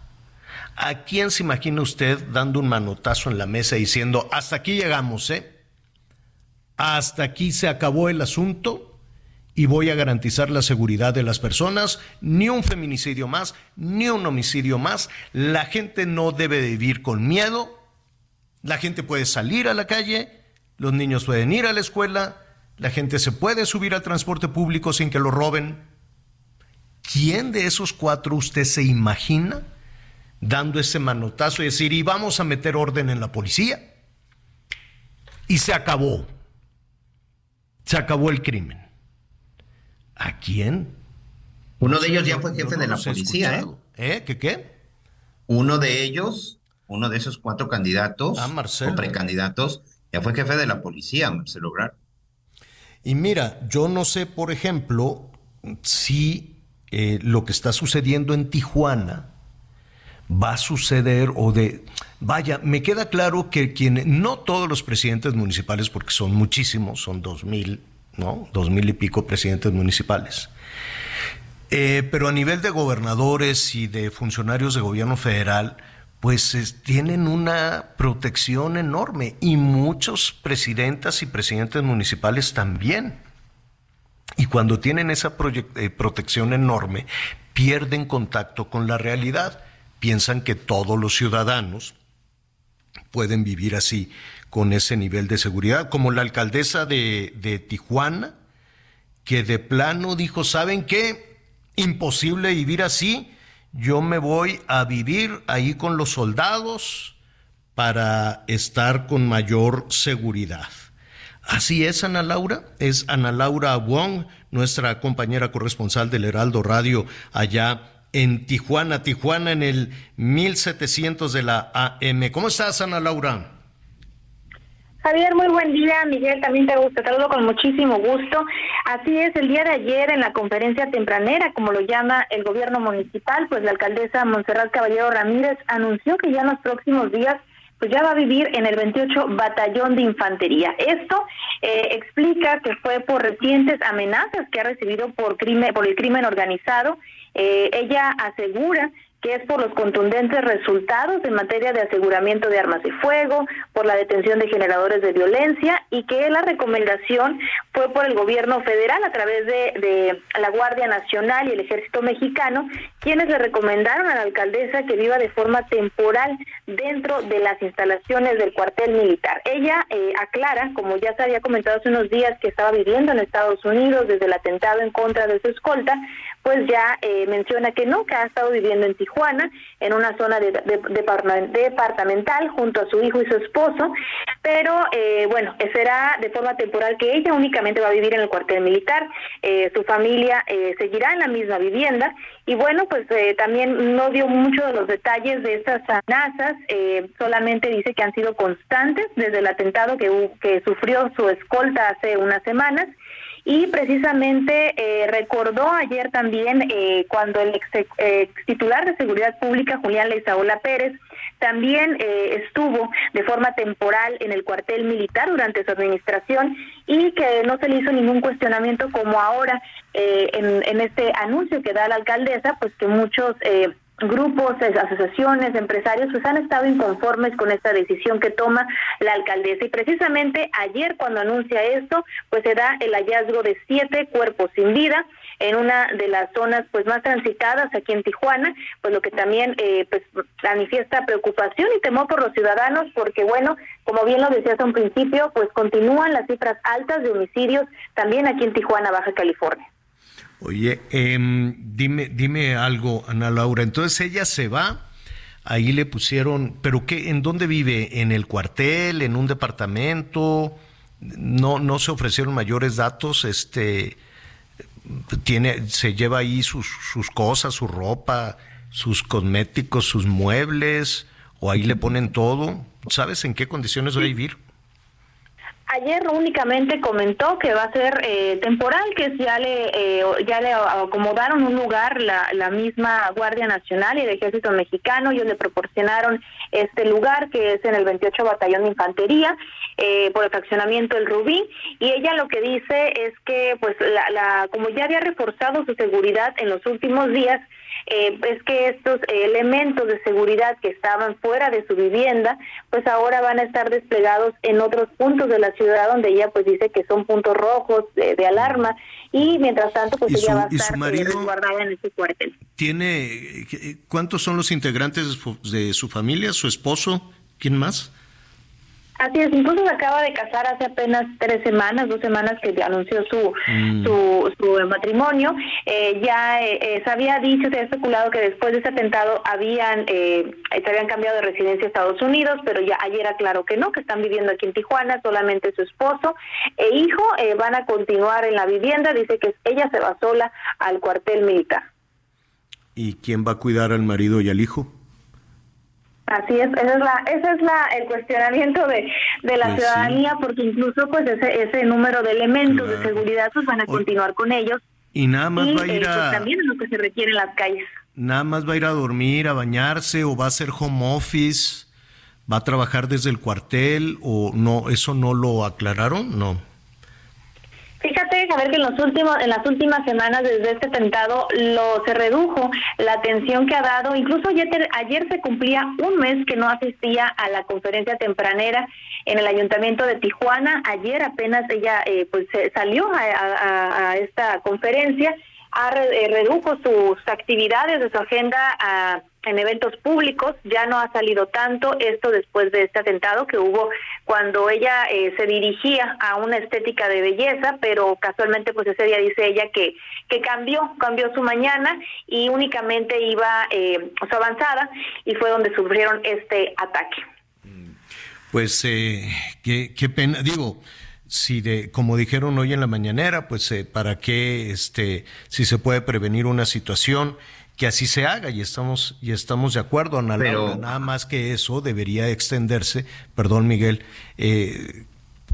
¿A quién se imagina usted dando un manotazo en la mesa diciendo, hasta aquí llegamos, ¿eh? Hasta aquí se acabó el asunto y voy a garantizar la seguridad de las personas, ni un feminicidio más, ni un homicidio más. La gente no debe vivir con miedo, la gente puede salir a la calle, los niños pueden ir a la escuela, la gente se puede subir al transporte público sin que lo roben, ¿quién de esos cuatro usted se imagina dando ese manotazo y decir, y vamos a meter orden en la policía? Y se acabó. Se acabó el crimen. ¿A quién? Uno de ellos ya fue jefe de la policía, ¿eh? ¿eh? ¿Qué qué? Uno de ellos, uno de esos cuatro candidatos ah, o precandidatos, ya fue jefe de la policía, Marcelo Obrador. Y mira, yo no sé, por ejemplo, si eh, lo que está sucediendo en Tijuana va a suceder o de... Vaya, me queda claro que quien, no todos los presidentes municipales, porque son muchísimos, son dos mil, ¿no? Dos mil y pico presidentes municipales. Eh, pero a nivel de gobernadores y de funcionarios de gobierno federal, pues tienen una protección enorme y muchos presidentas y presidentes municipales también. Y cuando tienen esa eh, protección enorme, pierden contacto con la realidad. Piensan que todos los ciudadanos pueden vivir así, con ese nivel de seguridad, como la alcaldesa de, de Tijuana, que de plano dijo, ¿saben qué? Imposible vivir así, yo me voy a vivir ahí con los soldados para estar con mayor seguridad. Así es, Ana Laura. Es Ana Laura Wong, nuestra compañera corresponsal del Heraldo Radio allá en Tijuana, Tijuana en el 1700 de la AM. ¿Cómo estás, Ana Laura? Javier, muy buen día. Miguel, también te, te saludo con muchísimo gusto. Así es, el día de ayer en la conferencia tempranera, como lo llama el gobierno municipal, pues la alcaldesa Montserrat Caballero Ramírez anunció que ya en los próximos días pues ya va a vivir en el 28 Batallón de Infantería. Esto eh, explica que fue por recientes amenazas que ha recibido por crimen, por el crimen organizado. Eh, ella asegura que es por los contundentes resultados en materia de aseguramiento de armas de fuego, por la detención de generadores de violencia y que la recomendación fue por el gobierno federal a través de, la Guardia Nacional y el Ejército Mexicano, quienes le recomendaron a la alcaldesa que viva de forma temporal dentro de las instalaciones del cuartel militar. Ella eh, aclara, como ya se había comentado hace unos días, que estaba viviendo en Estados Unidos desde el atentado en contra de su escolta, pues ya eh, menciona que no, que ha estado viviendo en Tijuana, en una zona de, departamental, junto a su hijo y su esposo, pero eh, bueno, será de forma temporal que ella únicamente va a vivir en el cuartel militar, eh, su familia seguirá en la misma vivienda, y bueno, pues también no dio mucho de los detalles de estas amenazas, solamente dice que han sido constantes desde el atentado que sufrió su escolta hace unas semanas, y precisamente eh, recordó ayer también eh, cuando el ex, titular de Seguridad Pública, Julián Leizaola Pérez, también eh, estuvo de forma temporal en el cuartel militar durante su administración y que no se le hizo ningún cuestionamiento como ahora en, en, este anuncio que da la alcaldesa, pues que muchos grupos, asociaciones, empresarios, pues han estado inconformes con esta decisión que toma la alcaldesa. Y precisamente ayer cuando anuncia esto, pues se da el hallazgo de siete cuerpos sin vida en una de las zonas pues más transitadas aquí en Tijuana, pues lo que también eh, pues manifiesta preocupación y temor por los ciudadanos, porque bueno, como bien lo decía hace un principio, pues continúan las cifras altas de homicidios también aquí en Tijuana, Baja California. Oye, em, dime, dime algo, Ana Laura. Entonces ella se va, ahí le pusieron, pero qué, ¿en dónde vive? ¿En el cuartel? ¿En un departamento? No, no se ofrecieron mayores datos. Este, tiene, se lleva ahí sus, sus cosas, su ropa, sus cosméticos, sus muebles, o ahí le ponen todo. ¿Sabes en qué condiciones va a vivir? Ayer únicamente comentó que va a ser eh, temporal, que ya le eh, ya le acomodaron un lugar la, la misma Guardia Nacional y el Ejército Mexicano. Ellos le proporcionaron este lugar que es en el 28 Batallón de Infantería eh, por el fraccionamiento El Rubí. Y ella lo que dice es que, pues, la, la como ya había reforzado su seguridad en los últimos días, eh, es que estos elementos de seguridad que estaban fuera de su vivienda, pues ahora van a estar desplegados en otros puntos de la ciudad donde ella pues dice que son puntos rojos de, alarma y mientras tanto pues ella va a estar eh, resguardada en ese cuartel. ¿Tiene cuántos son los integrantes de su familia, su esposo, quién más? Así es, incluso se acaba de casar hace apenas tres semanas, dos semanas que anunció su, mm. su, su, matrimonio. Eh, ya eh, eh, se había dicho, se había especulado que después de ese atentado habían se habían cambiado de residencia a Estados Unidos, pero ya ayer aclaró que no, que están viviendo aquí en Tijuana, solamente su esposo e hijo van a continuar en la vivienda. Dice que ella se va sola al cuartel militar. ¿Y quién va a cuidar al marido y al hijo? Así es, ese es, la, ese es la, el cuestionamiento de, de la pues ciudadanía, porque incluso pues ese, ese número de elementos de seguridad pues van a continuar con ellos. Y nada más va a ir eh, pues, a... también es lo que se requiere en las calles. Nada más va a ir a dormir, a bañarse, o va a hacer home office, va a trabajar desde el cuartel, o no, eso no lo aclararon, no. Ver que en los últimos, en las últimas semanas desde este atentado lo se redujo la atención que ha dado. Incluso ayer, ayer se cumplía un mes que no asistía a la conferencia tempranera en el ayuntamiento de Tijuana. Ayer apenas ella eh, pues salió a, esta conferencia, ha, eh, redujo sus actividades de su agenda a en eventos públicos, ya no ha salido tanto esto después de este atentado que hubo cuando ella eh, se dirigía a una estética de belleza, pero casualmente pues ese día dice ella que, que cambió, cambió su mañana y únicamente iba eh, su avanzada y fue donde sufrieron este ataque. Pues eh, qué, qué pena, digo, si de, como dijeron hoy en la mañanera, pues eh, para qué, este, si se puede prevenir una situación, que así se haga y estamos y estamos de acuerdo Ana Pero, nada más que eso debería extenderse perdón Miguel eh,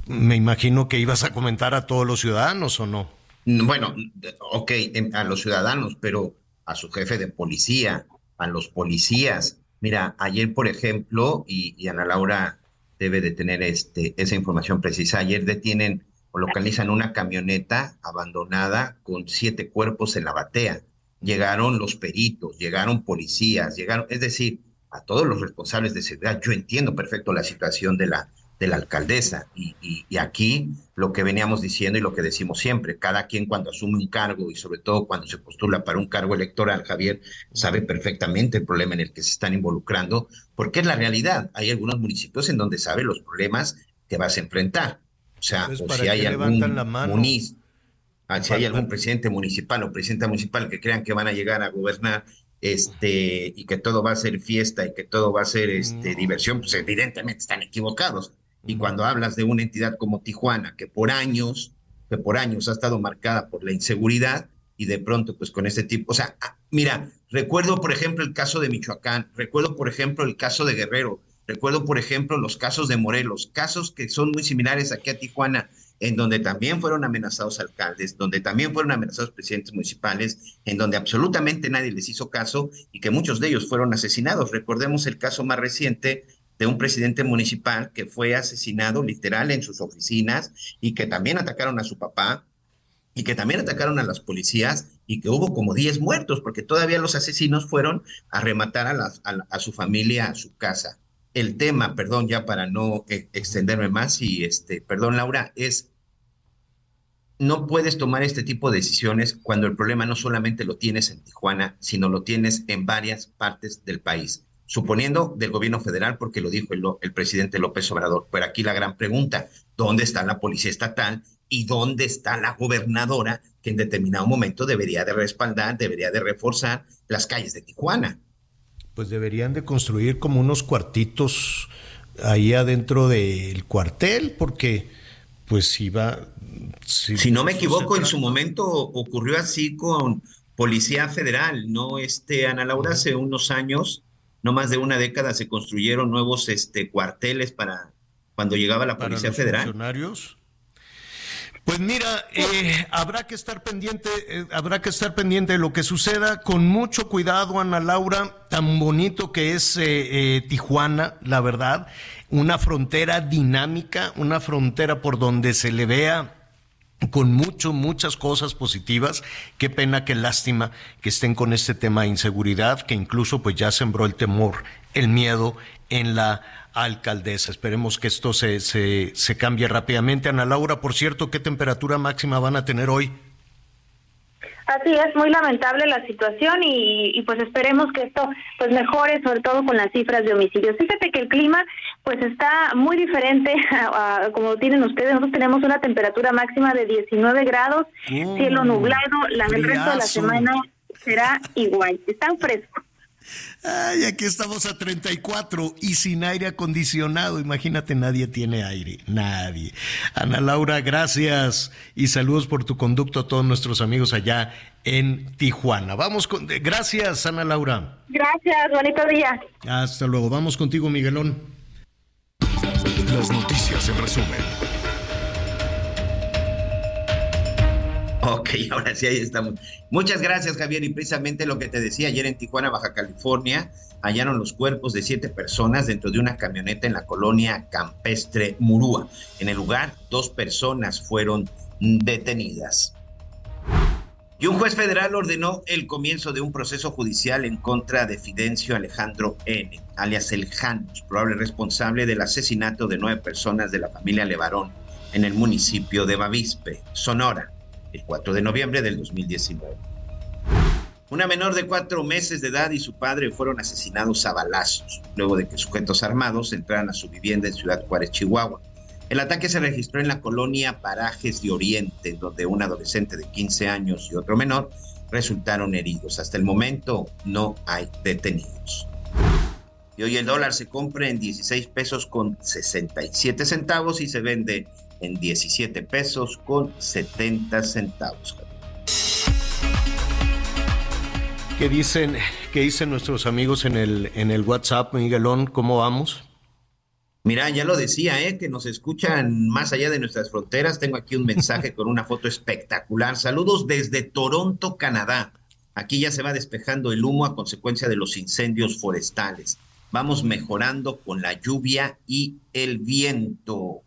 me imagino que ibas a comentar a todos los ciudadanos o no bueno ok a los ciudadanos pero a su jefe de policía a los policías. Mira, ayer, por ejemplo, y, Ana Laura debe de tener este, esa información precisa, ayer detienen o localizan una camioneta abandonada con siete cuerpos en la batea. Llegaron los peritos, llegaron policías, llegaron, es decir, a todos los responsables de seguridad. Yo entiendo perfecto la situación de la, de la alcaldesa. Y, y, aquí lo que veníamos diciendo y lo que decimos siempre, cada quien cuando asume un cargo y sobre todo cuando se postula para un cargo electoral, Javier sabe perfectamente el problema en el que se están involucrando, porque es la realidad. Hay algunos municipios en donde sabe los problemas que vas a enfrentar. O sea, o si hay algún muniz, ah, si hay algún presidente municipal o presidenta municipal que crean que van a llegar a gobernar este, y que todo va a ser fiesta y que todo va a ser este, diversión, pues evidentemente están equivocados. Y cuando hablas de una entidad como Tijuana, que por años, que por años ha estado marcada por la inseguridad, y de pronto, pues con este tipo, o sea, ah, mira, recuerdo, por ejemplo, el caso de Michoacán, recuerdo, por ejemplo, el caso de Guerrero, recuerdo, por ejemplo, los casos de Morelos, casos que son muy similares aquí a Tijuana, en donde también fueron amenazados alcaldes, donde también fueron amenazados presidentes municipales, en donde absolutamente nadie les hizo caso y que muchos de ellos fueron asesinados. Recordemos el caso más reciente de un presidente municipal que fue asesinado literal en sus oficinas y que también atacaron a su papá y que también atacaron a las policías y que hubo como 10 muertos porque todavía los asesinos fueron a rematar a, su familia, a su casa. El tema, perdón, ya para no e, extenderme más y este, perdón Laura, es no puedes tomar este tipo de decisiones cuando el problema no solamente lo tienes en Tijuana, sino lo tienes en varias partes del país suponiendo del gobierno federal, porque lo dijo el, presidente López Obrador. Pero aquí la gran pregunta, ¿dónde está la policía estatal y dónde está la gobernadora que en determinado momento debería de respaldar, debería de reforzar las calles de Tijuana? Pues deberían de construir como unos cuartitos ahí adentro del cuartel, porque pues si va... Si, no me equivoco, en su momento ocurrió así con Policía Federal, ¿no? Este, Ana Laura, hace unos años no más de una década se construyeron nuevos este, cuarteles para cuando llegaba la Policía Federal. Funcionarios? Pues mira, eh, habrá que estar pendiente, eh, habrá que estar pendiente de lo que suceda con mucho cuidado, Ana Laura, tan bonito que es eh, Tijuana, la verdad, una frontera dinámica, una frontera por donde se le vea con mucho, muchas cosas positivas. Qué pena, qué lástima que estén con este tema de inseguridad, que incluso pues ya sembró el temor, el miedo en la alcaldesa. Esperemos que esto se, se, se cambie rápidamente. Ana Laura, por cierto, ¿qué temperatura máxima van a tener hoy? Así es, muy lamentable la situación y, pues esperemos que esto pues mejore, sobre todo con las cifras de homicidios. Fíjate que el clima pues está muy diferente [LAUGHS] a, como tienen ustedes. Nosotros tenemos una temperatura máxima de 19 grados, cielo nublado, la, el resto de la semana será igual. Está fresco. Ay, aquí estamos a 34 y sin aire acondicionado. Imagínate, nadie tiene aire, nadie. Ana Laura, gracias y saludos por tu conducto a todos nuestros amigos allá en Tijuana. Vamos con, gracias, Ana Laura. Gracias, bonito día. Hasta luego. Vamos contigo, Miguelón. Las noticias en resumen. Ok, [LAUGHS] ahora sí, ahí estamos. Muchas gracias, Javier. Y precisamente lo que te decía ayer en Tijuana, Baja California, hallaron los cuerpos de siete personas dentro de una camioneta en la colonia campestre Murúa. En el lugar, dos personas fueron detenidas. Y un juez federal ordenó el comienzo de un proceso judicial en contra de Fidencio Alejandro N., alias El Janus, probable responsable del asesinato de nueve personas de la familia Levarón en el municipio de Bavispe, Sonora el 4 de noviembre del 2019. Una menor de cuatro meses de edad y su padre fueron asesinados a balazos, luego de que sujetos armados entraran a su vivienda en Ciudad Juárez, Chihuahua. El ataque se registró en la colonia Parajes de Oriente, donde un adolescente de 15 años y otro menor resultaron heridos. Hasta el momento no hay detenidos. Y hoy el dólar se compra en 16 pesos con 67 centavos y se vende en 17 pesos con 70 centavos. ¿Qué dicen, qué dicen nuestros amigos en el, en el WhatsApp, Miguelón? ¿Cómo vamos? Mira, ya lo decía, ¿eh? que nos escuchan más allá de nuestras fronteras. Tengo aquí un mensaje con una foto espectacular. Saludos desde Toronto, Canadá. Aquí ya se va despejando el humo a consecuencia de los incendios forestales. Vamos mejorando con la lluvia y el viento.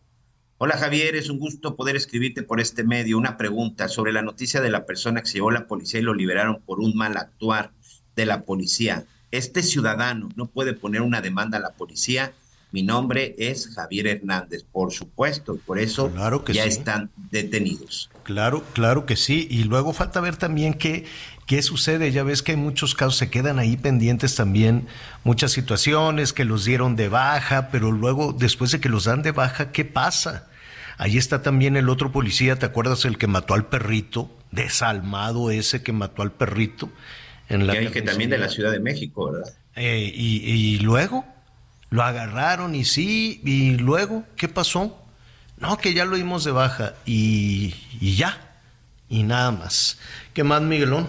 Hola Javier, es un gusto poder escribirte por este medio. Una pregunta sobre la noticia de la persona que se llevó a la policía y lo liberaron por un mal actuar de la policía. Este ciudadano no puede poner una demanda a la policía. Mi nombre es Javier Hernández, por supuesto, y por eso ya están detenidos. Claro, claro que sí. Y luego falta ver también qué, qué sucede. Ya ves que en muchos casos se quedan ahí pendientes también muchas situaciones que los dieron de baja, pero luego, después de que los dan de baja, ¿qué pasa? Ahí está también el otro policía, ¿te acuerdas el que mató al perrito? Desalmado ese que mató al perrito. En la que también de la Ciudad de México, ¿verdad? Eh, y, luego lo agarraron y sí, y luego, ¿qué pasó? No, que ya lo dimos de baja y, y ya, y nada más. ¿Qué más, Miguelón?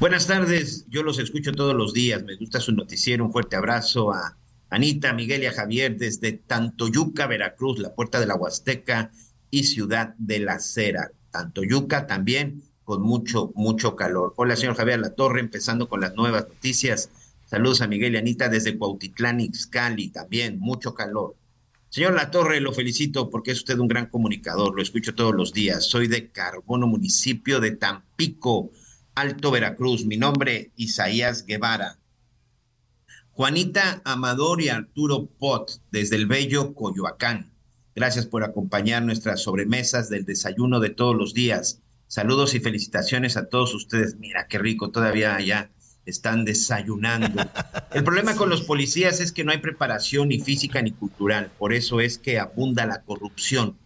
Buenas tardes, yo los escucho todos los días, me gusta su noticiero, un fuerte abrazo a Anita, Miguel y a Javier desde Tantoyuca, Veracruz, la puerta de la Huasteca y Ciudad de la Cera. Tantoyuca también con mucho, mucho calor. Hola, señor Javier La Torre, empezando con las nuevas noticias. Saludos a Miguel y Anita desde Cuautitlán, Ixcali, también mucho calor. Señor La Torre, lo felicito porque es usted un gran comunicador, lo escucho todos los días. Soy de Carbono, municipio de Tampico, Alto Veracruz. Mi nombre, Isaías Guevara. Juanita Amador y Arturo Pot, desde el bello Coyoacán. Gracias por acompañar nuestras sobremesas del desayuno de todos los días. Saludos y felicitaciones a todos ustedes. Mira qué rico, todavía allá están desayunando. El problema con los policías es que no hay preparación ni física ni cultural, por eso es que abunda la corrupción.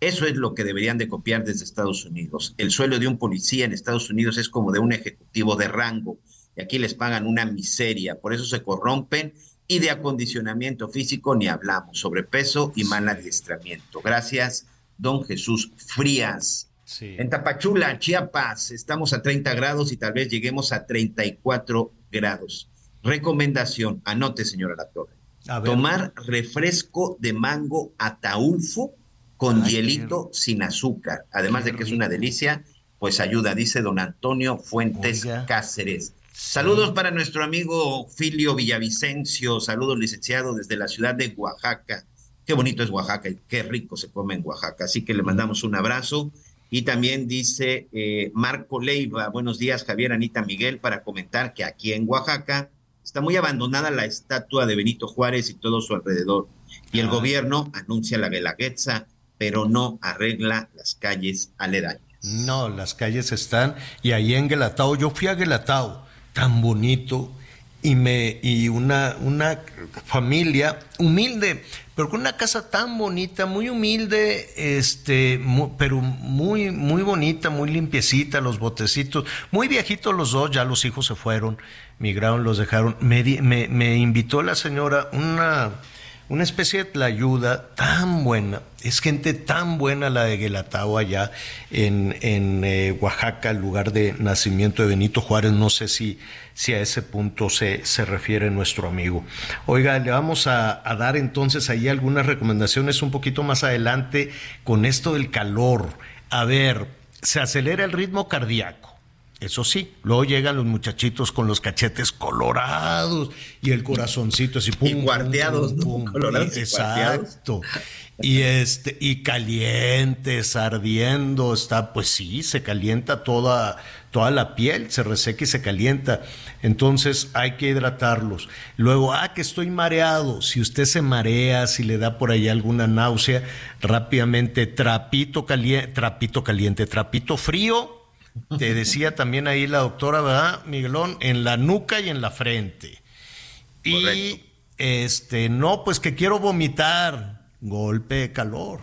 Eso es lo que deberían de copiar desde Estados Unidos. El sueldo de un policía en Estados Unidos es como de un ejecutivo de rango y aquí les pagan una miseria, por eso se corrompen y de acondicionamiento físico ni hablamos, sobrepeso y mal adiestramiento. Gracias, don Jesús Frías. En Tapachula, Chiapas, estamos a 30 grados y tal vez lleguemos a 34 grados. Recomendación, anote, señora La Torre. Tomar refresco de mango ataulfo con hielito sin azúcar. Además de que es una delicia, pues ayuda, dice don Antonio Fuentes Cáceres. Saludos para nuestro amigo Filio Villavicencio, saludos licenciado desde la ciudad de Oaxaca. Qué bonito es Oaxaca y qué rico se come en Oaxaca. Así que le mandamos un abrazo. Y también dice eh, Marco Leiva, buenos días Javier, Anita Miguel, para comentar que aquí en Oaxaca está muy abandonada la estatua de Benito Juárez y todo su alrededor. Y el ah. gobierno anuncia la Guelaguetza, pero no arregla las calles aledañas. No, las calles están, y ahí en Guelatao, yo fui a Guelatao, tan bonito y me y una una familia humilde pero con una casa tan bonita muy humilde este pero muy muy bonita muy limpiecita los botecitos muy viejitos los dos ya los hijos se fueron migraron los dejaron me, me, me invitó la señora una una especie de ayuda tan buena, es gente tan buena la de Guelatao allá en, en eh, Oaxaca, el lugar de nacimiento de Benito Juárez, no sé si, si a ese punto se, se refiere nuestro amigo. Oiga, le vamos a, a dar entonces ahí algunas recomendaciones un poquito más adelante con esto del calor. A ver, se acelera el ritmo cardíaco eso sí, luego llegan los muchachitos con los cachetes colorados y el corazoncito así pum, y guardeados, colorados exacto. Y este y calientes, ardiendo, está pues sí, se calienta toda toda la piel, se reseca y se calienta. Entonces hay que hidratarlos. Luego, ah, que estoy mareado. Si usted se marea, si le da por ahí alguna náusea, rápidamente trapito caliente, trapito caliente, trapito frío te decía también ahí la doctora, ¿verdad, Miguelón? En la nuca y en la frente. Y este, no, pues que quiero vomitar, golpe de calor.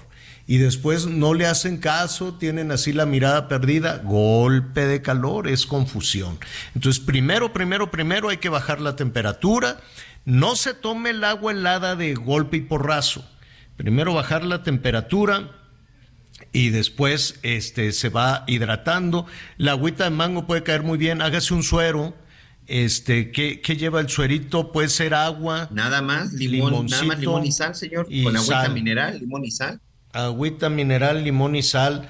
Y después no le hacen caso, tienen así la mirada perdida, golpe de calor, es confusión. Entonces, primero, primero, primero hay que bajar la temperatura. No se tome el agua helada de golpe y porrazo. Primero bajar la temperatura, y después este, se va hidratando. La agüita de mango puede caer muy bien, hágase un suero. Este, ¿qué, qué lleva el suerito? Puede ser agua. Nada más, limón, nada más limón y sal, señor. con agüita mineral, limón y sal. Agüita mineral, limón y sal.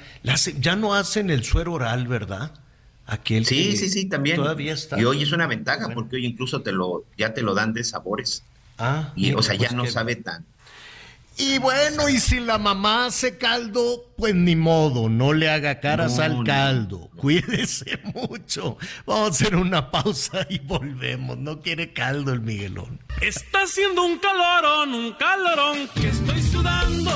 ya no hacen el suero oral, ¿verdad? Aquel sí, sí, sí, también. Todavía está. Y hoy es una ventaja porque hoy incluso te lo, ya te lo dan de sabores. Ah. Y, o sea, ya pues no sabe tan. Y bueno, y si la mamá hace caldo, pues ni modo, no le haga caras al caldo. [LAUGHS] Cuídese mucho. Vamos a hacer una pausa y volvemos. No quiere caldo el Miguelón. Está haciendo un calorón, un calorón que estoy sudando.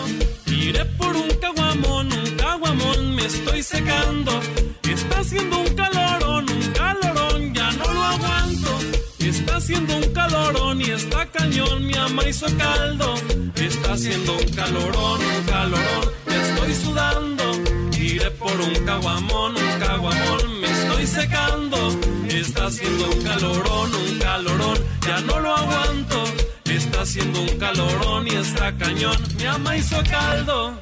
Iré por un caguamón, un caguamón, me estoy secando. Está haciendo un calorón, un calorón, ya no lo aguanto. Está haciendo un calorón y está cañón, mi ama hizo caldo. Está haciendo un calorón, un calorón, me estoy sudando. Iré por un caguamón, un caguamón, me estoy secando. Está haciendo un calorón, un calorón, ya no lo aguanto. Está haciendo un calorón y está cañón, mi ama hizo caldo.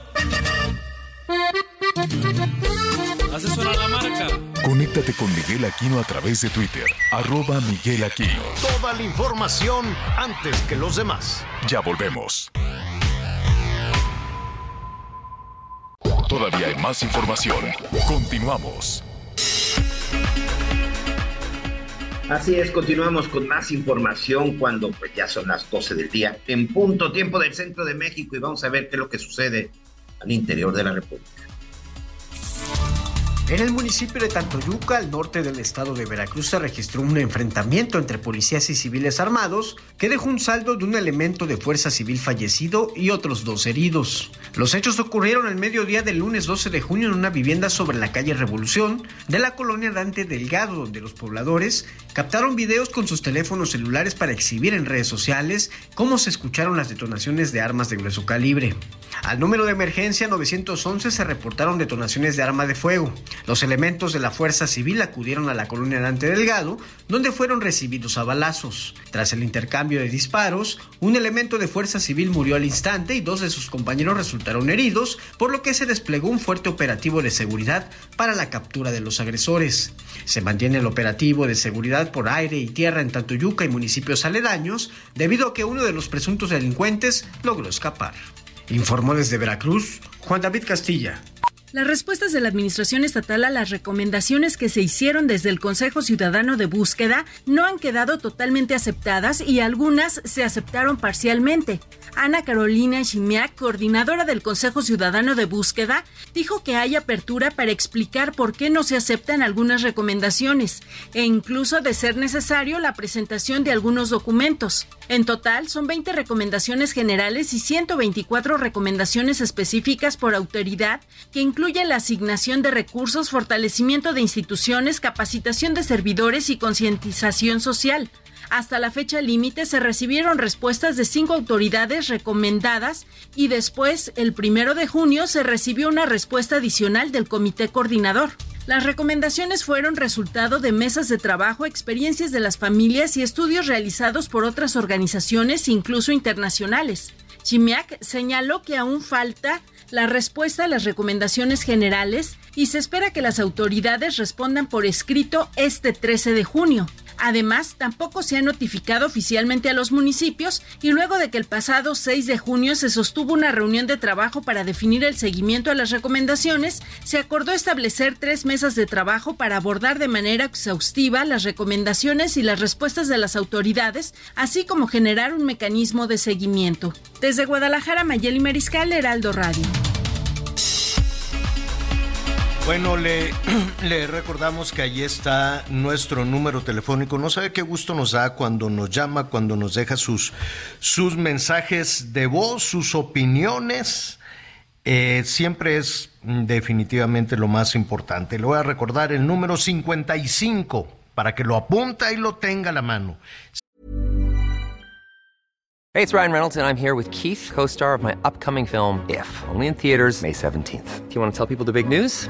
La marca. Conéctate con Miguel Aquino a través de Twitter. Arroba Miguel Aquino. Toda la información antes que los demás. Ya volvemos. Todavía hay más información. Continuamos. Así es, continuamos con más información cuando pues, ya son las 12 del día, en punto tiempo del centro de México y vamos a ver qué es lo que sucede al interior de la República. En el municipio de Tantoyuca, al norte del estado de Veracruz, se registró un enfrentamiento entre policías y civiles armados que dejó un saldo de un elemento de fuerza civil fallecido y otros dos heridos. Los hechos ocurrieron el mediodía del lunes 12 de junio en una vivienda sobre la calle Revolución de la colonia Dante Delgado, donde los pobladores captaron videos con sus teléfonos celulares para exhibir en redes sociales cómo se escucharon las detonaciones de armas de grueso calibre. Al número de emergencia 911 se reportaron detonaciones de arma de fuego. Los elementos de la Fuerza Civil acudieron a la colonia Dante Delgado, donde fueron recibidos a balazos. Tras el intercambio de disparos, un elemento de Fuerza Civil murió al instante y dos de sus compañeros resultaron heridos, por lo que se desplegó un fuerte operativo de seguridad para la captura de los agresores. Se mantiene el operativo de seguridad por aire y tierra en Tantoyuca y municipios aledaños, debido a que uno de los presuntos delincuentes logró escapar. Informó desde Veracruz Juan David Castilla. Las respuestas de la Administración Estatal a las recomendaciones que se hicieron desde el Consejo Ciudadano de Búsqueda no han quedado totalmente aceptadas y algunas se aceptaron parcialmente. Ana Carolina Chimiak, coordinadora del Consejo Ciudadano de Búsqueda, dijo que hay apertura para explicar por qué no se aceptan algunas recomendaciones e incluso de ser necesario la presentación de algunos documentos. En total, son 20 recomendaciones generales y 124 recomendaciones específicas por autoridad que incluyen la asignación de recursos, fortalecimiento de instituciones, capacitación de servidores y concientización social. Hasta la fecha límite se recibieron respuestas de cinco autoridades recomendadas y después, el primero de junio, se recibió una respuesta adicional del comité coordinador. Las recomendaciones fueron resultado de mesas de trabajo, experiencias de las familias y estudios realizados por otras organizaciones, incluso internacionales. Chimiak señaló que aún falta la respuesta a las recomendaciones generales y se espera que las autoridades respondan por escrito este 13 de junio. Además, tampoco se ha notificado oficialmente a los municipios y luego de que el pasado 6 de junio se sostuvo una reunión de trabajo para definir el seguimiento a las recomendaciones, se acordó establecer tres mesas de trabajo para abordar de manera exhaustiva las recomendaciones y las respuestas de las autoridades, así como generar un mecanismo de seguimiento. Desde Guadalajara, Mayeli Mariscal, Heraldo Radio. Bueno, [CLEARS THROAT] le, recordamos que ahí está nuestro número telefónico. No sabe qué gusto nos da cuando nos llama, cuando nos deja sus, sus mensajes de voz, sus opiniones. Eh, siempre es definitivamente lo más importante. Le voy a recordar el número 55 para que lo apunta y lo tenga a la mano. Hey, it's Ryan Reynolds and I'm here with Keith, co-star of my upcoming film If, only in theaters May 17th. Do you want to tell people the big news?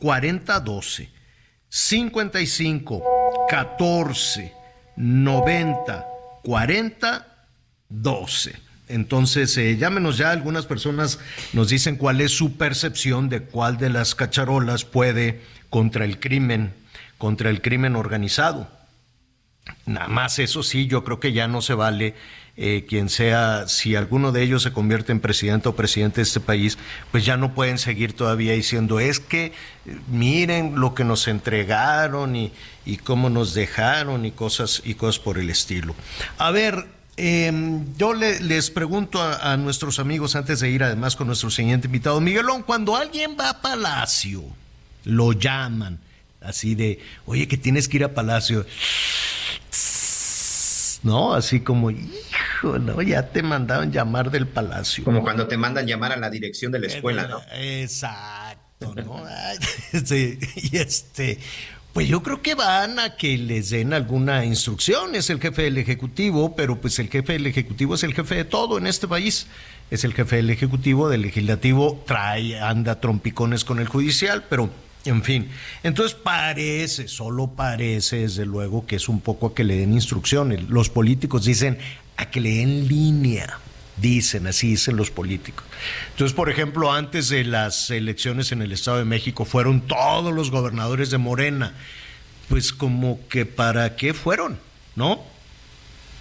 4012. 55 14 90 40 12. Entonces, eh, llámenos ya, algunas personas nos dicen cuál es su percepción de cuál de las cacharolas puede contra el crimen, contra el crimen organizado. Nada más eso sí, yo creo que ya no se vale eh, quien sea, si alguno de ellos se convierte en presidente o presidente de este país, pues ya no pueden seguir todavía diciendo, es que miren lo que nos entregaron y, y cómo nos dejaron y cosas, y cosas por el estilo. A ver, em, yo les pregunto a, nuestros amigos antes de ir además con nuestro siguiente invitado, Miguelón, cuando alguien va a Palacio, lo llaman así de, oye, que tienes que ir a Palacio. ¿No? Así como, hijo, ¿no? Ya te mandaron llamar del palacio. Como cuando te mandan llamar a la dirección de la escuela, ¿no? Exacto, ¿no? [LAUGHS] sí, y este, pues yo creo que van a que les den alguna instrucción, es el jefe del Ejecutivo, pero pues el jefe del Ejecutivo es el jefe de todo en este país. Es el jefe del Ejecutivo, del Legislativo, trae, anda trompicones con el Judicial, pero en fin, entonces parece, solo parece, desde luego, que es un poco a que le den instrucciones. Los políticos dicen a que le den línea, dicen, así dicen los políticos. Entonces, por ejemplo, antes de las elecciones en el Estado de México fueron todos los gobernadores de Morena. Pues como que para qué fueron, ¿no?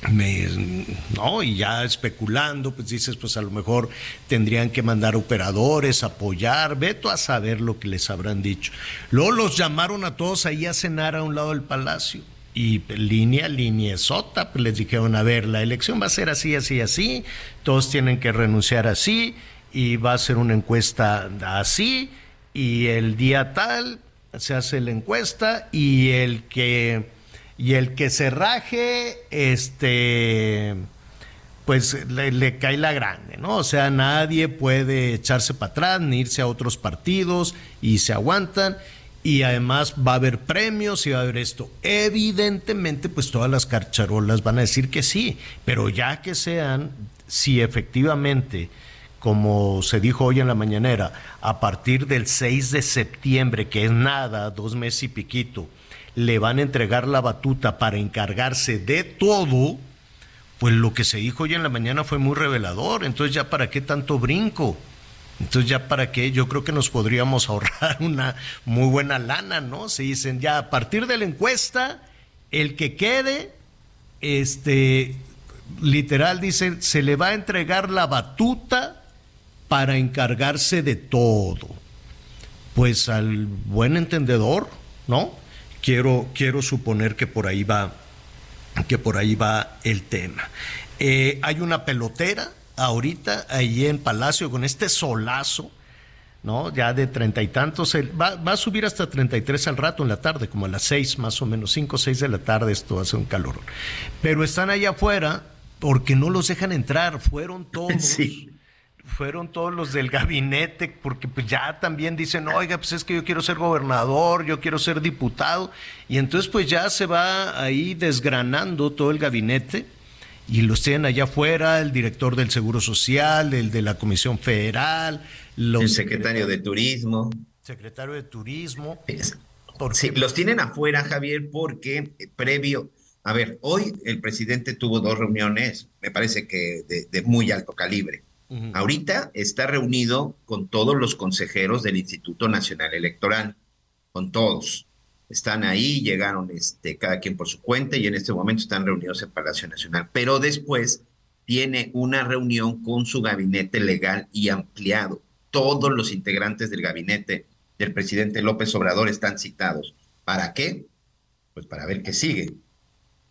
No, y ya especulando, pues dices, pues a lo mejor tendrían que mandar operadores, apoyar, veto a saber lo que les habrán dicho. Luego los llamaron a todos ahí a cenar a un lado del palacio. Y línea, línea sota, pues les dijeron, a ver, la elección va a ser así, así, así, todos tienen que renunciar así, y va a ser una encuesta así, y el día tal se hace la encuesta, y el que y el que se raje, este, pues le, cae la grande, ¿no? O sea, nadie puede echarse para atrás ni irse a otros partidos y se aguantan. Y además va a haber premios y va a haber esto. Evidentemente, pues todas las carcharolas van a decir que sí, pero ya que sean, si efectivamente, como se dijo hoy en la mañanera, a partir del 6 de septiembre, que es nada, dos meses y piquito, le van a entregar la batuta para encargarse de todo, pues lo que se dijo hoy en la mañana fue muy revelador. Entonces ya para qué tanto brinco. Entonces ya para qué, yo creo que nos podríamos [LAUGHS] ahorrar una muy buena lana, ¿no? Se dicen ya a partir de la encuesta, el que quede, este, literal dicen, se le va a entregar la batuta para encargarse de todo. Pues al buen entendedor, ¿no? Quiero, quiero suponer que por ahí va, que por ahí va el tema. Eh, hay una pelotera ahorita ahí en Palacio con este solazo, ¿no? Ya de treinta y tantos, va, va, a subir hasta treinta y tres al rato en la tarde, como a las seis más o menos, cinco o seis de la tarde, esto hace un calor. Pero están allá afuera porque no los dejan entrar, fueron [LAUGHS] todos. Sí fueron todos los del gabinete, porque pues ya también dicen, oiga, pues es que yo quiero ser gobernador, yo quiero ser diputado, y entonces pues ya se va ahí desgranando todo el gabinete y los tienen allá afuera, el director del Seguro Social, el de la Comisión Federal, los el secretario de Turismo. Secretario de Turismo. Sí, los tienen afuera, Javier, porque eh, previo, a ver, hoy el presidente tuvo dos reuniones, me parece que de muy alto calibre Ahorita está reunido con todos los consejeros del Instituto Nacional Electoral, con todos. Están ahí, llegaron este, cada quien por su cuenta y en este momento están reunidos en Palacio Nacional. Pero después tiene una reunión con su gabinete legal y ampliado. Todos los integrantes del gabinete del presidente López Obrador están citados. ¿Para qué? Pues para ver qué sigue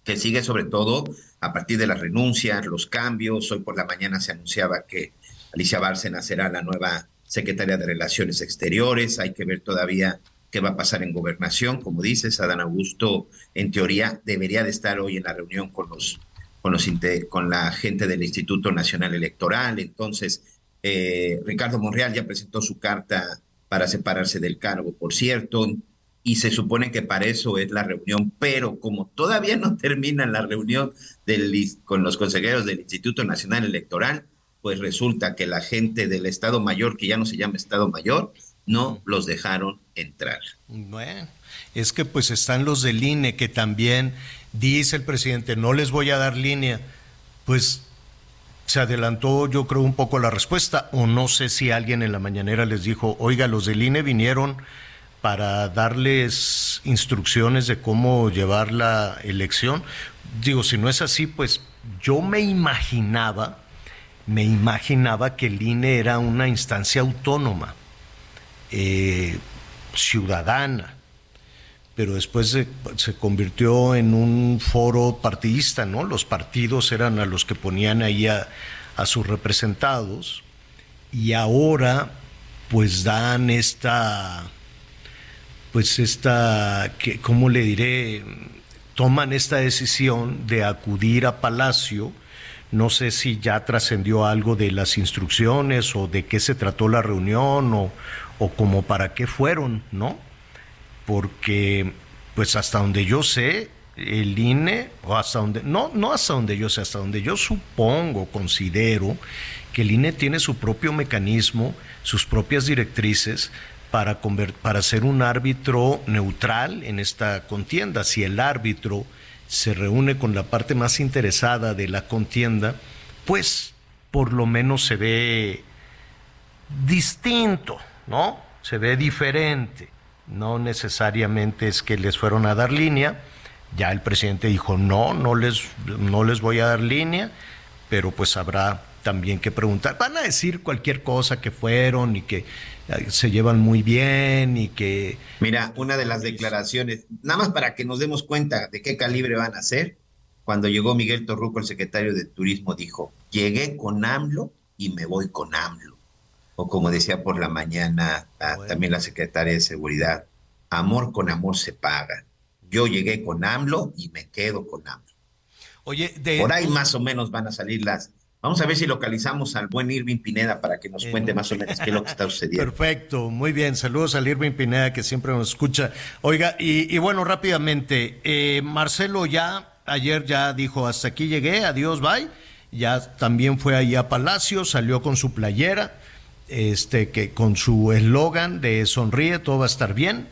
que sigue sobre todo a partir de las renuncias, los cambios. Hoy por la mañana se anunciaba que Alicia Bárcena será la nueva secretaria de Relaciones Exteriores. Hay que ver todavía qué va a pasar en gobernación. Como dices, Adán Augusto, en teoría, debería de estar hoy en la reunión con los con, los, con la gente del Instituto Nacional Electoral. Entonces, eh, Ricardo Monreal ya presentó su carta para separarse del cargo, por cierto y se supone que para eso es la reunión, pero como todavía no termina la reunión del, con los consejeros del Instituto Nacional Electoral, pues resulta que la gente del Estado Mayor, que ya no se llama Estado Mayor, no los dejaron entrar. Bueno, es que pues están los del INE que también dice el presidente, no les voy a dar línea. Pues se adelantó yo creo un poco la respuesta o no sé si alguien en la mañanera les dijo, oiga, los del INE vinieron para darles instrucciones de cómo llevar la elección. Digo, si no es así, pues yo me imaginaba, me imaginaba que el INE era una instancia autónoma, eh, ciudadana, pero después se, convirtió en un foro partidista, ¿no? Los partidos eran a los que ponían ahí a, a sus representados y ahora pues dan esta, pues esta, que, ¿cómo le diré? Toman esta decisión de acudir a Palacio. No sé si ya trascendió algo de las instrucciones o de qué se trató la reunión o, o como para qué fueron, ¿no? porque pues hasta donde yo sé, el INE, o hasta donde, no, no hasta donde yo sé, hasta donde yo supongo, considero que el INE tiene su propio mecanismo, sus propias directrices para, ser un árbitro neutral en esta contienda. Si el árbitro se reúne con la parte más interesada de la contienda, pues por lo menos se ve distinto, ¿no? Se ve diferente no necesariamente es que les fueron a dar línea, ya el presidente dijo, no, no les, no les voy a dar línea, pero pues habrá también que preguntar. Van a decir cualquier cosa que fueron y que se llevan muy bien y que... Mira, una de las declaraciones, nada más para que nos demos cuenta de qué calibre van a ser, cuando llegó Miguel Torruco, el secretario de Turismo, dijo, llegué con AMLO y me voy con AMLO o como decía por la mañana ah, también la secretaria de Seguridad, amor con amor se paga. Yo llegué con AMLO y me quedo con AMLO. Oye, por ahí más o menos van a salir las... Vamos a ver si localizamos al buen Irving Pineda para que nos cuente más o menos qué es lo que está sucediendo. Perfecto, muy bien. Saludos al Irving Pineda que siempre nos escucha. Oiga, y, bueno, rápidamente, eh, Marcelo ya ayer ya dijo hasta aquí llegué, adiós, bye. Ya también fue ahí a Palacio, salió con su playera este, que con su eslogan de sonríe, todo va a estar bien.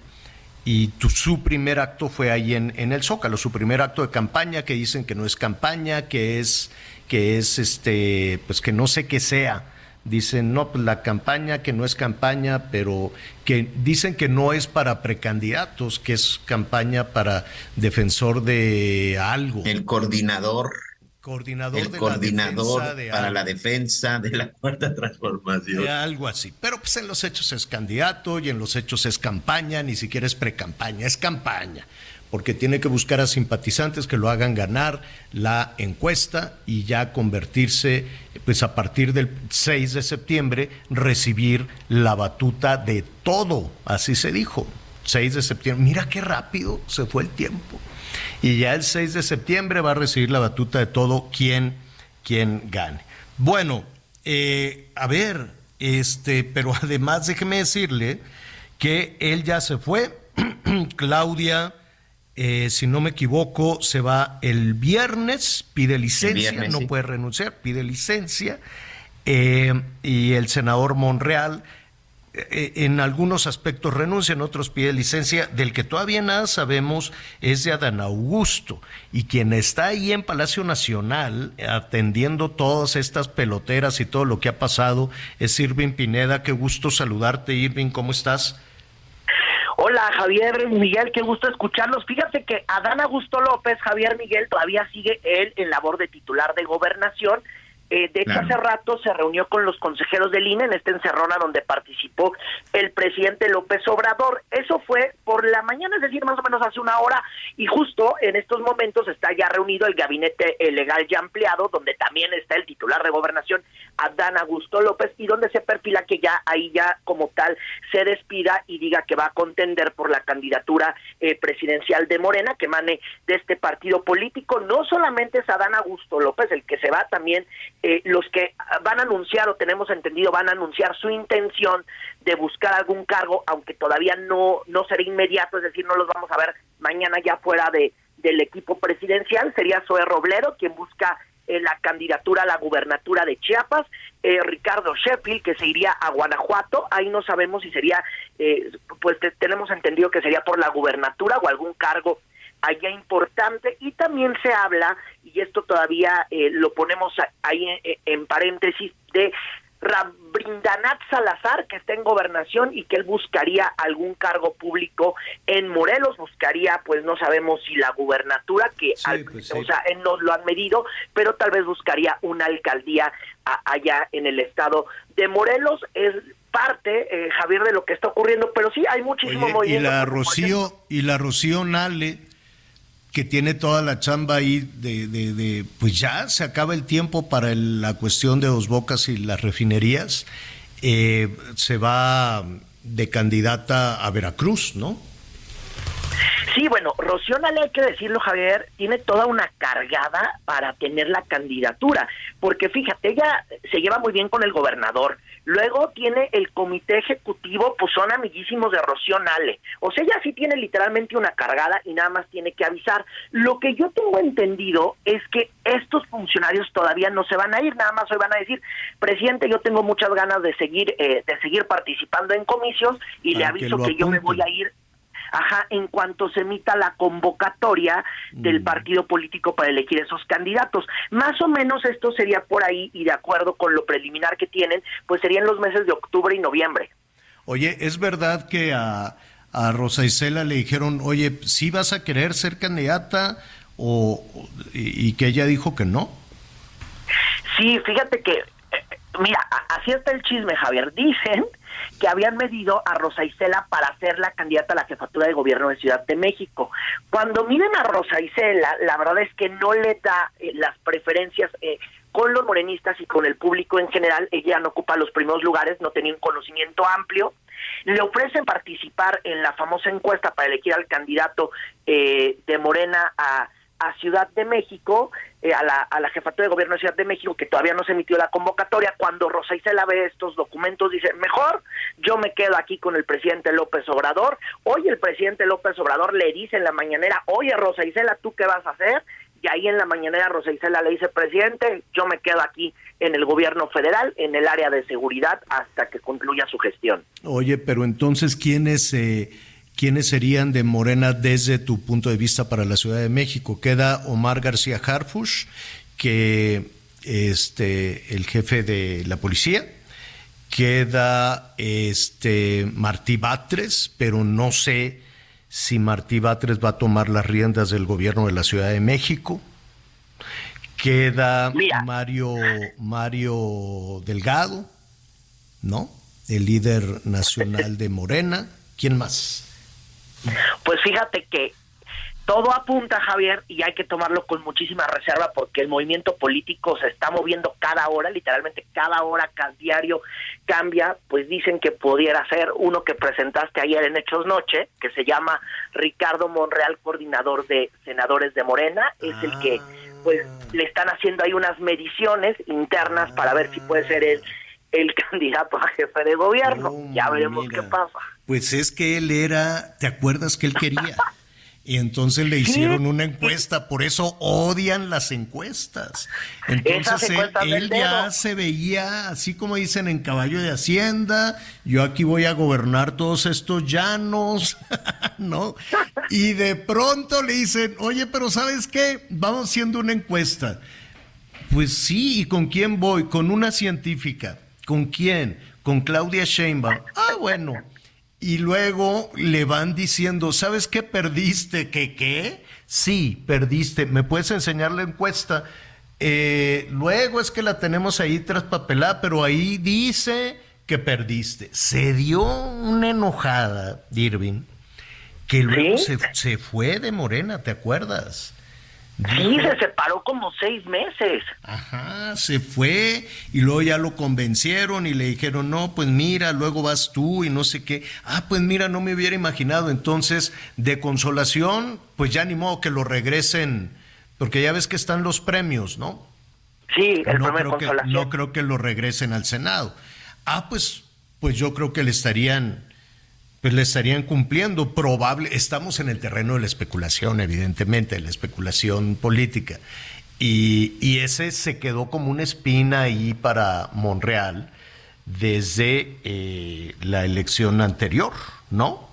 Y tu, su primer acto fue ahí en, en, el Zócalo, su primer acto de campaña, que dicen que no es campaña, que es, que es este, pues que no sé qué sea. Dicen, no, pues la campaña que no es campaña, pero que dicen que no es para precandidatos, que es campaña para defensor de algo. El coordinador coordinador, el coordinador para la defensa de la [LAUGHS] cuarta transformación. algo así. Pero pues en los hechos es candidato y en los hechos es campaña, ni siquiera es precampaña, es campaña, porque tiene que buscar a simpatizantes que lo hagan ganar la encuesta y ya convertirse, pues a partir del 6 de septiembre, recibir la batuta de todo, así se dijo. 6 de septiembre, mira qué rápido se fue el tiempo y ya el 6 de septiembre va a recibir la batuta de todo quien, quien gane. Bueno, eh, a ver, este, pero [LAUGHS] además déjeme decirle que él ya se fue, [CLEARS THROAT] Claudia, eh, si no me equivoco, se va el viernes, pide licencia, no puede renunciar, pide licencia, eh, y el senador Monreal eh, en algunos aspectos renuncia, en otros pide licencia. Del que todavía nada sabemos es de Adán Augusto. Y quien está ahí en Palacio Nacional atendiendo todas estas peloteras y todo lo que ha pasado es Irving Pineda. Qué gusto saludarte, Irving. ¿Cómo estás? Hola Javier Miguel, qué gusto escucharlos. Fíjate que Adán Augusto López, Javier Miguel, todavía sigue él en labor de titular de gobernación eh, de hecho, hace rato se reunió con los consejeros del INE en esta encerrona donde participó el presidente López Obrador. Eso fue por la mañana, es decir, más o menos hace una hora, y justo en estos momentos está ya reunido el gabinete eh, legal ya ampliado, donde también está el titular de gobernación, Adán Augusto López, y donde se perfila que ya ahí ya como tal se despida y diga que va a contender por la candidatura eh, presidencial de Morena, que mane de este partido político. No solamente es Adán Augusto López el que se va, también eh, los que van a anunciar, o tenemos entendido, van a anunciar su intención de buscar algún cargo, aunque todavía no, no será inmediato, es decir, no los vamos a ver mañana ya fuera de, del equipo presidencial, sería Zoe Robledo, quien busca eh, la candidatura a la gubernatura de Chiapas, eh, Ricardo Sheffield, que se iría a Guanajuato, ahí no sabemos si sería, eh, pues tenemos entendido que sería por la gubernatura o algún cargo allá importante, y también se habla, y esto todavía lo ponemos ahí en paréntesis, de Rabrindanat Salazar, que está en gobernación y que él buscaría algún cargo público en Morelos, buscaría, pues no sabemos si la gubernatura, que pues o sea, él no lo han medido, pero tal vez buscaría una alcaldía allá en el estado de Morelos. Es parte, eh, Javier, de lo que está ocurriendo, pero sí hay muchísimo movimiento. Y la Rocío, y la Rocío Nale que tiene toda la chamba ahí de, de, pues ya se acaba el tiempo para la cuestión de Dos Bocas y las refinerías, eh, se va de candidata a Veracruz, ¿no? Sí, bueno, Rocío hay que decirlo, Javier, tiene toda una cargada para tener la candidatura, porque fíjate, ella se lleva muy bien con el gobernador, luego tiene el comité ejecutivo, pues son amiguísimos de Rocío Nale, o sea, ella sí tiene literalmente una cargada y nada más tiene que avisar. Lo que yo tengo entendido es que estos funcionarios todavía no se van a ir, nada más hoy van a decir, presidente, yo tengo muchas ganas de seguir, eh, de seguir participando en comicios y le aviso que yo me voy a ir Ajá, en cuanto se emita la convocatoria del mm. partido político para elegir esos candidatos. Más o menos esto sería por ahí y de acuerdo con lo preliminar que tienen, pues serían los meses de octubre y noviembre. Oye, ¿es verdad que a, a Rosa Isela le dijeron, oye, ¿sí vas a querer ser candidata? O, y, que ella dijo que no. Sí, fíjate que, mira, así está el chisme, Javier. Dicen que habían medido a Rosa Isela para ser la candidata a la jefatura de gobierno de Ciudad de México. Cuando miden a Rosa Isela, la verdad es que no le da eh, las preferencias eh, con los morenistas y con el público en general. Ella no ocupa los primeros lugares, no tenía un conocimiento amplio. Le ofrecen participar en la famosa encuesta para elegir al candidato eh, de Morena a a Ciudad de México, eh, a, la, a la jefatura de gobierno de Ciudad de México, que todavía no se emitió la convocatoria, cuando Rosa Isela ve estos documentos, dice, mejor yo me quedo aquí con el presidente López Obrador. Hoy el presidente López Obrador le dice en la mañanera, oye Rosa Isela, ¿tú qué vas a hacer? Y ahí en la mañanera Rosa Isela le dice, presidente, yo me quedo aquí en el gobierno federal, en el área de seguridad, hasta que concluya su gestión. Oye, pero entonces, ¿quién es... Eh ¿quiénes serían de Morena desde tu punto de vista para la Ciudad de México? Queda Omar García Harfush, que este el jefe de la policía, queda este Martí Batres, pero no sé si Martí Batres va a tomar las riendas del gobierno de la Ciudad de México. Queda Mario Mario Delgado, ¿no? El líder nacional de Morena. ¿Quién más? Pues fíjate que todo apunta, Javier, y hay que tomarlo con muchísima reserva porque el movimiento político se está moviendo cada hora, literalmente cada hora, cada diario cambia, pues dicen que pudiera ser uno que presentaste ayer en Hechos Noche, que se llama Ricardo Monreal, coordinador de senadores de Morena, es el que pues le están haciendo ahí unas mediciones internas para ver si puede ser el, el [LAUGHS] candidato a jefe de gobierno. ya veremos qué pasa. Pues es que él era, ¿te acuerdas que él quería? Y entonces le hicieron una encuesta, por eso odian las encuestas. Entonces él, ya se veía, así como dicen en caballo de hacienda, yo aquí voy a gobernar todos estos llanos, [LAUGHS] ¿no? Y de pronto le dicen, oye, pero ¿sabes qué? Vamos haciendo una encuesta. Pues sí, ¿y con quién voy? Con una científica. ¿Con quién? Con Claudia Sheinbaum. Ah, bueno y luego le van diciendo, ¿sabes qué perdiste? ¿Qué qué? Sí, perdiste. ¿Me puedes enseñar la encuesta? Eh, luego es que la tenemos ahí traspapelada, pero ahí dice que perdiste. Se dio una enojada, Irving, que luego se, se fue de Morena, ¿te acuerdas? Sí, se separó como seis meses. Ajá, se fue y luego ya lo convencieron y le dijeron, no, pues mira, luego vas tú y no sé qué. Ah, pues mira, no me hubiera imaginado. Entonces, de consolación, pues ya ni modo que lo regresen, porque ya ves que están los premios, ¿no? Sí, el no creo que, No creo que lo regresen al Senado. Ah, pues, pues yo creo que le estarían pues le estarían cumpliendo. Probable, estamos en el terreno de la especulación, evidentemente, de la especulación política. Y, ese se quedó como una espina ahí para Monreal desde eh, la elección anterior, ¿no?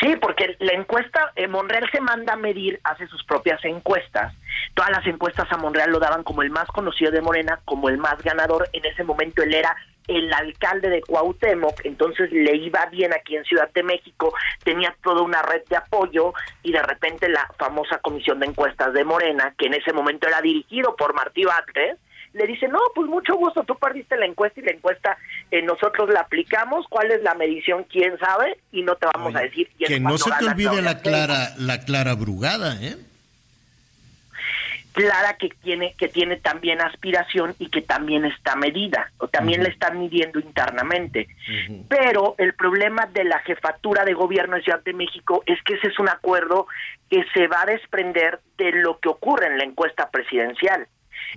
Sí, porque la encuesta, eh, Monreal se manda a medir, hace sus propias encuestas. Todas las encuestas a Monreal lo daban como el más conocido de Morena, como el más ganador. En ese momento él era el alcalde de Cuauhtémoc, entonces le iba bien aquí en Ciudad de México, tenía toda una red de apoyo y de repente la famosa comisión de encuestas de Morena, que en ese momento era dirigido por Martí Vázquez, le dice, no, pues mucho gusto, tú perdiste la encuesta y la encuesta eh, nosotros la aplicamos, cuál es la medición, quién sabe, y no te vamos a decir. que no se te olvide la clara, la clara brugada, ¿eh? Clara que tiene que tiene también aspiración y que también está medida o también la están midiendo internamente. Pero el problema de la jefatura de gobierno de Ciudad de México es que ese es un acuerdo que se va a desprender de lo que ocurre en la encuesta presidencial.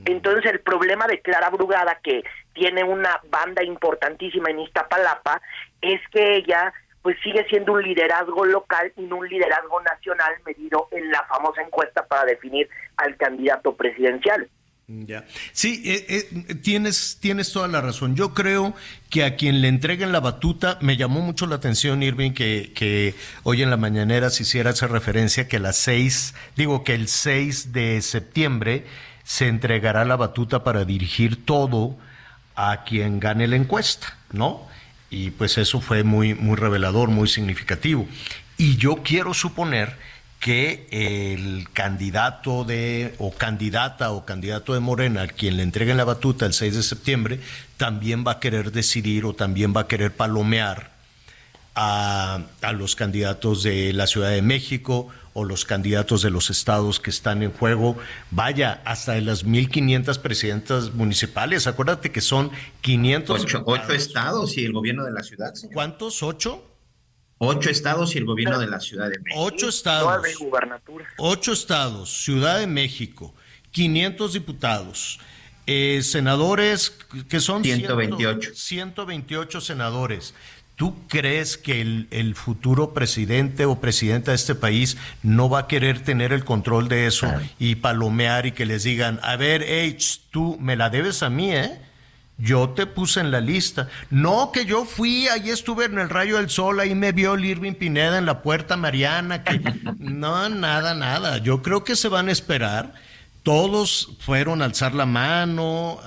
Entonces el problema de Clara Brugada que tiene una banda importantísima en Iztapalapa es que ella pues sigue siendo un liderazgo local y no un liderazgo nacional medido en la famosa encuesta para definir al candidato presidencial. Ya. Sí, eh, eh, tienes, tienes toda la razón. Yo creo que a quien le entreguen la batuta, me llamó mucho la atención, Irving, que, que hoy en la mañanera se hiciera esa referencia que las seis, digo que el 6 de septiembre se entregará la batuta para dirigir todo a quien gane la encuesta, ¿no? Y pues eso fue muy, muy revelador, muy significativo. Y yo quiero suponer que el candidato de, o candidata o candidato de Morena, a quien le entreguen la batuta el 6 de septiembre, también va a querer decidir o también va a querer palomear a, a los candidatos de la Ciudad de México o los candidatos de los estados que están en juego, vaya, hasta de las 1.500 presidentas municipales. Acuérdate que son 500... Ocho, estados y el gobierno de la ciudad. ¿Cuántos? ¿Ocho? Ocho estados y el gobierno de la Ciudad de México. Ocho estados. Ocho estados, Ciudad de México, 500 diputados, eh, senadores que son 128. 128 senadores. ¿Tú crees que el, futuro presidente o presidenta de este país no va a querer tener el control de eso y palomear y que les digan, a ver, H, tú me la debes a mí, ¿eh? Yo te puse en la lista. No, que yo fui, ahí estuve en el rayo del sol, ahí me vio el Irving Pineda en la puerta Mariana. Que... [LAUGHS] No, nada, nada. Yo creo que se van a esperar. Todos fueron a alzar la mano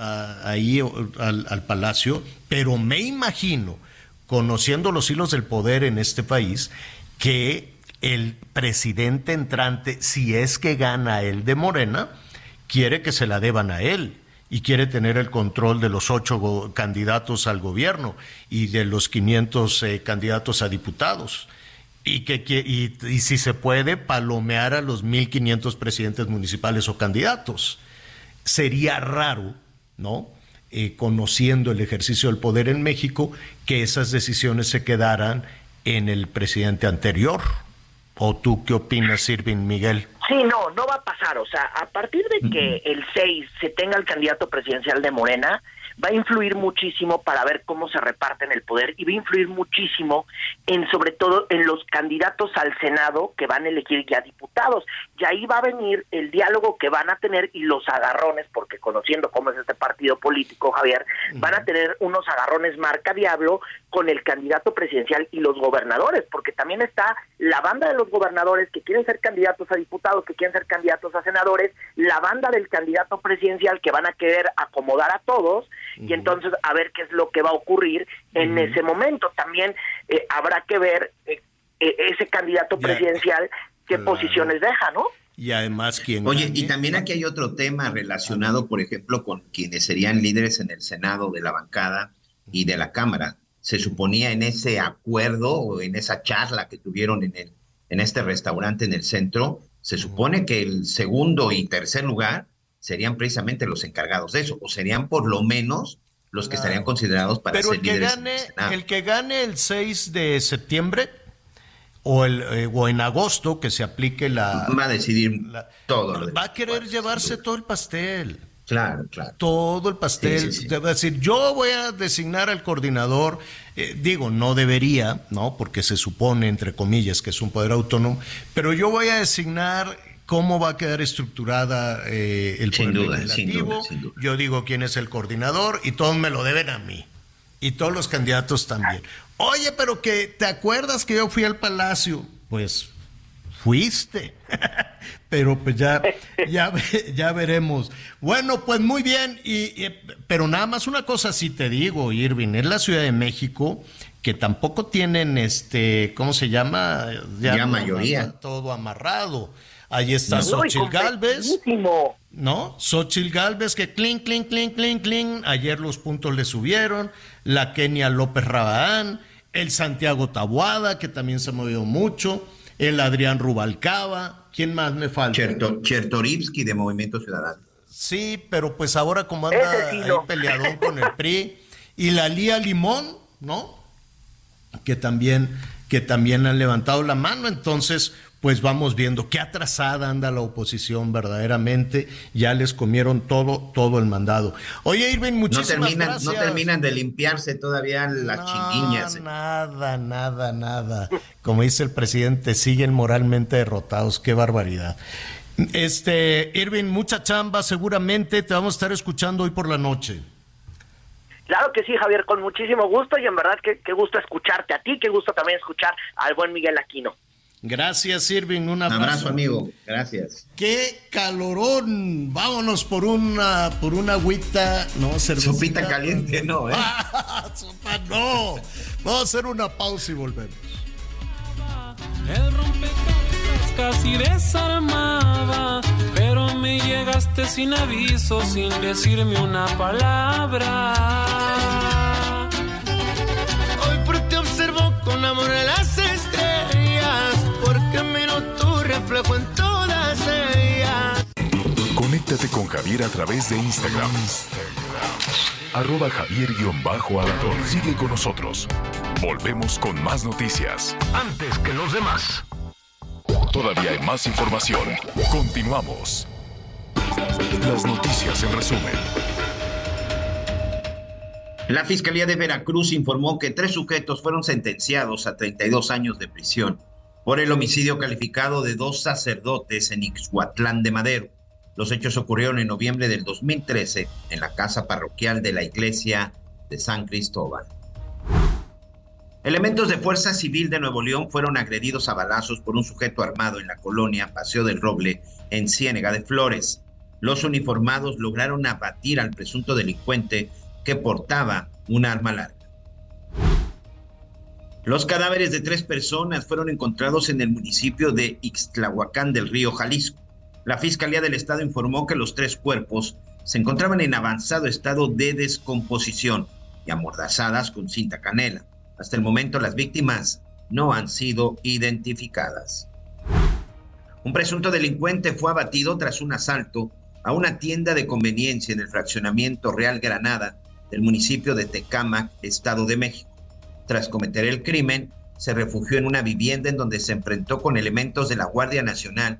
ahí al, al palacio, pero me imagino conociendo los hilos del poder en este país, que el presidente entrante, si es que gana el de Morena, quiere que se la deban a él y quiere tener el control de los ocho candidatos al gobierno y de los 500 eh, candidatos a diputados. Y, que, y, y, si se puede, palomear a los 1.500 presidentes municipales o candidatos. Sería raro, ¿no? Eh, conociendo el ejercicio del poder en México, que esas decisiones se quedaran en el presidente anterior. ¿O tú qué opinas, Sirvin Miguel? Sí, no, no va a pasar. O sea, a partir de que el 6 se tenga el candidato presidencial de Morena, va a influir muchísimo para ver cómo se reparten el poder y va a influir muchísimo en sobre todo en los candidatos al Senado que van a elegir ya diputados. Y ahí va a venir el diálogo que van a tener y los agarrones, porque conociendo cómo es este partido político, Javier, van a tener unos agarrones marca diablo con el candidato presidencial y los gobernadores, porque también está la banda de los gobernadores que quieren ser candidatos a diputados, que quieren ser candidatos a senadores, la banda del candidato presidencial que van a querer acomodar a todos y entonces a ver qué es lo que va a ocurrir en ese momento. También eh, habrá que ver eh, eh, ese candidato presidencial qué posiciones deja, ¿no? Y además, ¿quién? Oye, y también aquí hay otro tema relacionado, por ejemplo, con quienes serían líderes en el Senado de la bancada y de la Cámara. Se suponía en ese acuerdo o en esa charla que tuvieron en, el, en este restaurante en el centro, se supone que el segundo y tercer lugar serían precisamente los encargados de eso, o serían por lo menos los que estarían considerados para Pero el que gane, el que gane el 6 de septiembre o, el, eh, o en agosto que se aplique la... Va a decidir todo. va a querer llevarse todo el pastel. Claro, claro. Todo el pastel. a decir, yo voy a designar al coordinador. Eh, digo, no debería, ¿no? Porque se supone, entre comillas, que es un poder autónomo. Pero yo voy a designar cómo va a quedar estructurada eh, el sin duda, legislativo. Sin duda, Yo digo quién es el coordinador y todos me lo deben a mí. Y todos los candidatos también. Oye, pero que te acuerdas que yo fui al palacio. Pues fuiste. [LAUGHS] pero pues ya, ya, ya veremos. Bueno, pues muy bien. Y, pero nada más una cosa sí te digo, Irving, es la Ciudad de México que tampoco tienen este, ¿cómo se llama? Ya, mayoría. Todo amarrado. Ahí está Xochitl Galvez. ¿No? Xochitl Galvez que clink, clink, clink, clink, clink. Ayer los puntos le subieron. La Kenia López Rabadán. El Santiago Tabuada, que también se ha movido mucho. El Adrián Rubalcaba. ¿Quién más me falta? Chertorivsky de Movimiento Ciudadano. Sí, pero pues ahora como anda ahí peleadón con el PRI. Y la Lía Limón, ¿no? Que también, que también han levantado la mano. Entonces, pues vamos viendo qué atrasada anda la oposición verdaderamente, ya les comieron todo, todo el mandado. Oye, Irving, muchísimas no terminan, gracias. No terminan de limpiarse todavía las chiquiñas. ¿eh? Nada, nada, nada. Como dice el presidente, siguen moralmente derrotados, qué barbaridad. Este, Irving, mucha chamba, seguramente te vamos a estar escuchando hoy por la noche. Claro que sí, Javier, con muchísimo gusto y en verdad que qué gusto escucharte a ti, qué gusto también escuchar al buen Miguel Aquino. Gracias, Irving. Un abrazo. abrazo. amigo. Gracias. Qué calorón. Vámonos por una, por una agüita. No, cervecita. Sopita caliente, no, ¿eh? [LAUGHS] Sopa, no. Vamos a hacer una pausa y volvemos. El rompecabezas casi desarmaba, pero me llegaste sin aviso, sin decirme una palabra. Conéctate con Javier a través de Instagram. Arroba Javier-Alador. Sigue con nosotros. Volvemos con más noticias. Antes que los demás. Todavía hay más información. Continuamos. Las noticias en resumen. La Fiscalía de Veracruz informó que tres sujetos fueron sentenciados a 32 años de prisión por el homicidio calificado de dos sacerdotes en Ixhuatlán de Madero. Los hechos ocurrieron en noviembre del 2013 en la casa parroquial de la iglesia de San Cristóbal. Elementos de Fuerza Civil de Nuevo León fueron agredidos a balazos por un sujeto armado en la colonia Paseo del Roble, en Ciénega de Flores. Los uniformados lograron abatir al presunto delincuente que portaba un arma larga. Los cadáveres de tres personas fueron encontrados en el municipio de Ixtlahuacán del Río Jalisco. La Fiscalía del Estado informó que los tres cuerpos se encontraban en avanzado estado de descomposición y amordazadas con cinta canela. Hasta el momento las víctimas no han sido identificadas. Un presunto delincuente fue abatido tras un asalto a una tienda de conveniencia en el fraccionamiento Real Granada del municipio de Tecámac, Estado de México. Tras cometer el crimen, se refugió en una vivienda en donde se enfrentó con elementos de la Guardia Nacional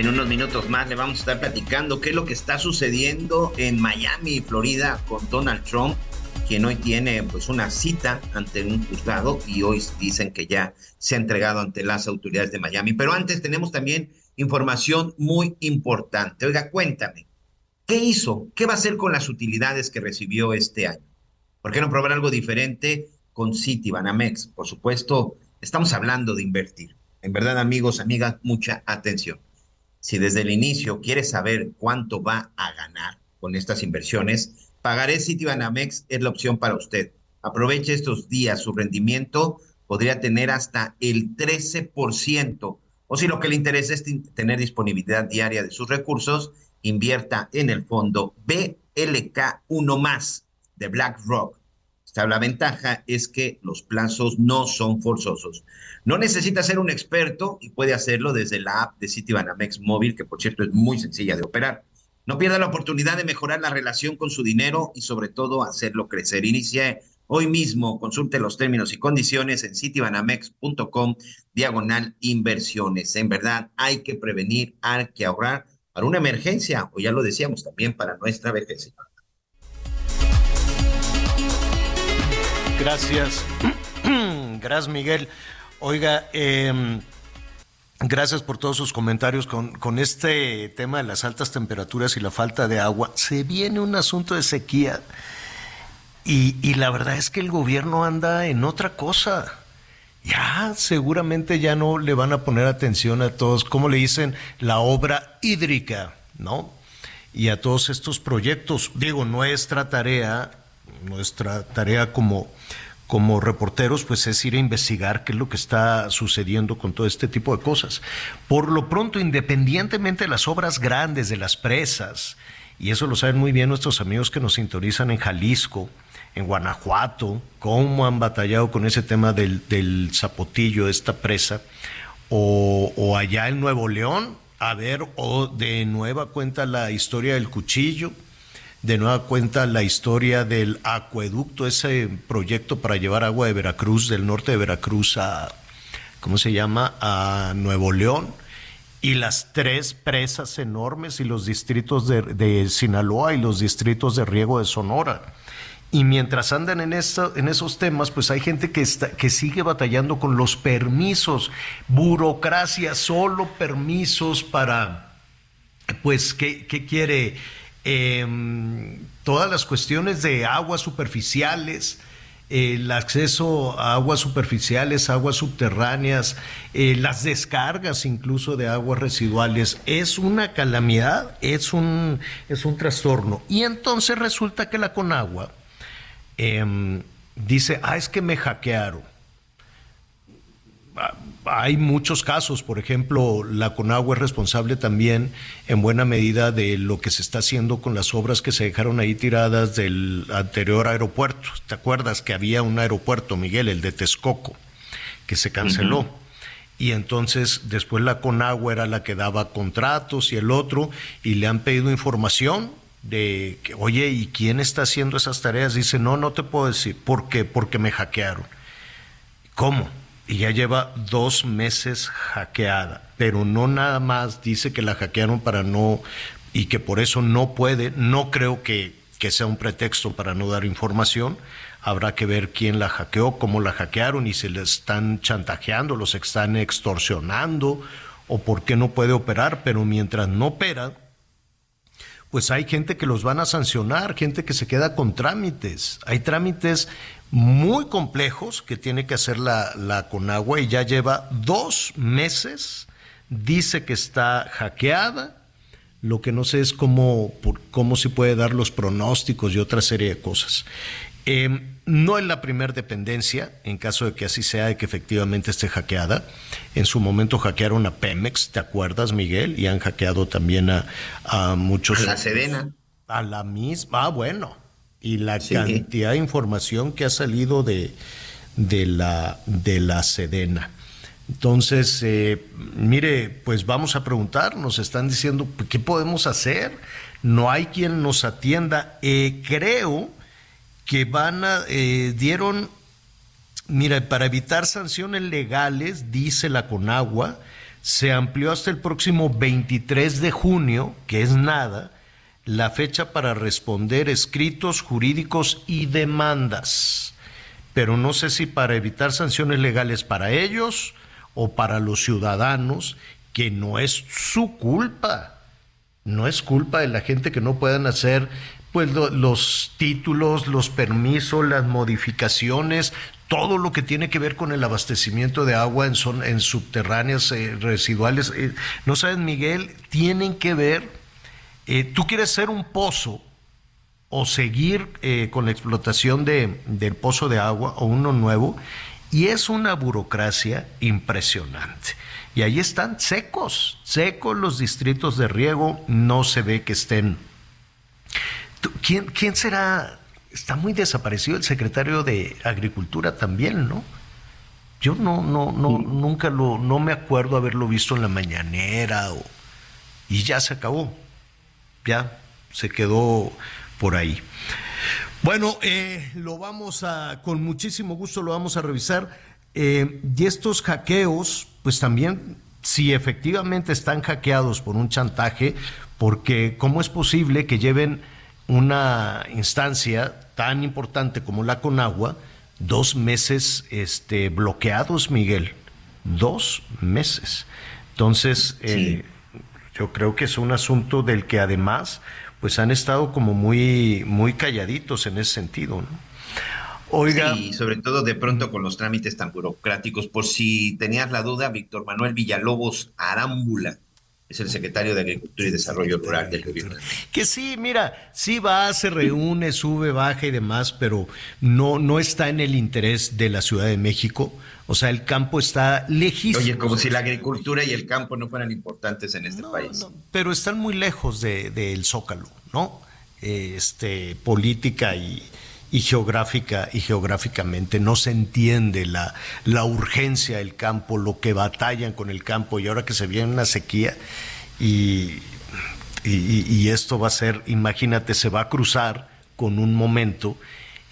En unos minutos más le vamos a estar platicando qué es lo que está sucediendo en Miami, Florida, con Donald Trump quien hoy tiene pues una cita ante un juzgado y hoy dicen que ya se ha entregado ante las autoridades de Miami. Pero antes tenemos también información muy importante. Oiga, cuéntame, ¿qué hizo? ¿Qué va a hacer con las utilidades que recibió este año? ¿Por qué no probar algo diferente con Citibanamex? Por supuesto, estamos hablando de invertir. En verdad, amigos, amigas, mucha atención. Si desde el inicio quieres saber cuánto va a ganar con estas inversiones, Pagaré Citibanamex es la opción para usted. Aproveche estos días, su rendimiento podría tener hasta el 13%. O si lo que le interesa es tener disponibilidad diaria de sus recursos, invierta en el fondo BLK1 más de BlackRock. La ventaja es que los plazos no son forzosos. No necesita ser un experto y puede hacerlo desde la app de Citibanamex móvil, que por cierto es muy sencilla de operar. No pierda la oportunidad de mejorar la relación con su dinero y sobre todo hacerlo crecer. Inicie hoy mismo, consulte los términos y condiciones en citibanamex.com diagonal inversiones. En verdad, hay que prevenir, hay que ahorrar para una emergencia o ya lo decíamos también para nuestra vejez. Gracias. [CLEARS THROAT] Gracias, Miguel. Oiga, eh, Gracias por todos sus comentarios con, con, este tema de las altas temperaturas y la falta de agua. Se viene un asunto de sequía y, y, la verdad es que el gobierno anda en otra cosa. Ya seguramente ya no le van a poner atención a todos, como le dicen, la obra hídrica, ¿no? Y a todos estos proyectos. Digo, nuestra tarea, nuestra tarea como como reporteros, pues es ir a investigar qué es lo que está sucediendo con todo este tipo de cosas. Por lo pronto, independientemente de las obras grandes, de las presas, y eso lo saben muy bien nuestros amigos que nos sintonizan en Jalisco, en Guanajuato, cómo han batallado con ese tema del, del zapotillo, esta presa, o, o allá en Nuevo León, a ver, o de nueva cuenta la historia del cuchillo, de nueva cuenta la historia del acueducto, ese proyecto para llevar agua de Veracruz, del norte de Veracruz a, ¿cómo se llama?, a Nuevo León, y las tres presas enormes y los distritos de, Sinaloa y los distritos de riego de Sonora. Y mientras andan en, en esos temas, pues hay gente que, está, que sigue batallando con los permisos, burocracia, solo permisos para, pues, ¿qué, qué quiere? Eh, todas las cuestiones de aguas superficiales, el acceso a aguas superficiales, aguas subterráneas, eh, las descargas incluso de aguas residuales, es una calamidad, es un, es un trastorno. Y entonces resulta que la Conagua eh, dice, ah, es que me hackearon hay muchos casos, por ejemplo, la Conagua es responsable también en buena medida de lo que se está haciendo con las obras que se dejaron ahí tiradas del anterior aeropuerto. ¿Te acuerdas que había un aeropuerto, Miguel, el de Texcoco, que se canceló? Y entonces después la Conagua era la que daba contratos y el otro, y le han pedido información de que, oye, ¿y quién está haciendo esas tareas? Dice, no, no te puedo decir. ¿Por qué? Porque me hackearon. ¿Cómo? Y ya lleva dos meses hackeada, pero no nada más dice que la hackearon para no y que por eso no puede, no creo que, que sea un pretexto para no dar información. Habrá que ver quién la hackeó, cómo la hackearon y se le están chantajeando, los están extorsionando o por qué no puede operar, pero mientras no opera, pues hay gente que los van a sancionar, gente que se queda con trámites. Hay trámites muy complejos que tiene que hacer la, la Conagua y ya lleva dos meses. Dice que está hackeada. Lo que no sé es cómo, por, cómo se puede dar los pronósticos y otra serie de cosas. Eh, no es la primera dependencia, en caso de que así sea, de que efectivamente esté hackeada. En su momento hackearon a Pemex, ¿te acuerdas, Miguel? Y han hackeado también a, a muchos. A la Sedena. A la misma. Ah, bueno y la cantidad de información que ha salido de, de, la, de la Sedena. Entonces, eh, mire, pues vamos a preguntar, nos están diciendo, ¿qué podemos hacer? No hay quien nos atienda. Eh, creo que van a, eh, dieron, mira, para evitar sanciones legales, dice la Conagua, se amplió hasta el próximo 23 de junio, que es nada, la fecha para responder escritos jurídicos y demandas, pero no sé si para evitar sanciones legales para ellos o para los ciudadanos, que no es su culpa, no es culpa de la gente que no puedan hacer pues los títulos, los permisos, las modificaciones, todo lo que tiene que ver con el abastecimiento de agua en, en subterráneas eh, residuales. Eh, no saben, Miguel, tienen que ver eh, tú quieres ser un pozo o seguir eh, con la explotación de, del pozo de agua o uno nuevo, y es una burocracia impresionante. Y ahí están secos, secos los distritos de riego, no se ve que estén. ¿Quién, quién será? Está muy desaparecido el secretario de Agricultura también, ¿no? Yo no, no, no, nunca lo, no me acuerdo haberlo visto en la mañanera o, y ya se acabó. Ya se quedó por ahí. Bueno, eh, lo vamos a, con muchísimo gusto lo vamos a revisar. Eh, y estos hackeos, pues también, si efectivamente están hackeados por un chantaje, porque ¿cómo es posible que lleven una instancia tan importante como la Conagua dos meses este, bloqueados, Miguel? Dos meses. Entonces, eh, yo creo que es un asunto del que además pues han estado como muy, muy calladitos en ese sentido, ¿no? Oiga. Y sobre todo de pronto con los trámites tan burocráticos. Por si tenías la duda, Víctor Manuel Villalobos Arámbula es el secretario de Agricultura y Desarrollo Rural del gobierno. Que sí, mira, sí va, se reúne, sube, baja y demás, pero no, no está en el interés de la Ciudad de México. O sea, el campo está lejísimo. Oye, como si la agricultura y el campo no fueran importantes en este país. pero están muy lejos del de, Zócalo, ¿no? Este, política y, geográfica y geográficamente no se entiende la, la urgencia del campo, lo que batallan con el campo y ahora que se viene una sequía y, y, y esto va a ser, imagínate, se va a cruzar con un momento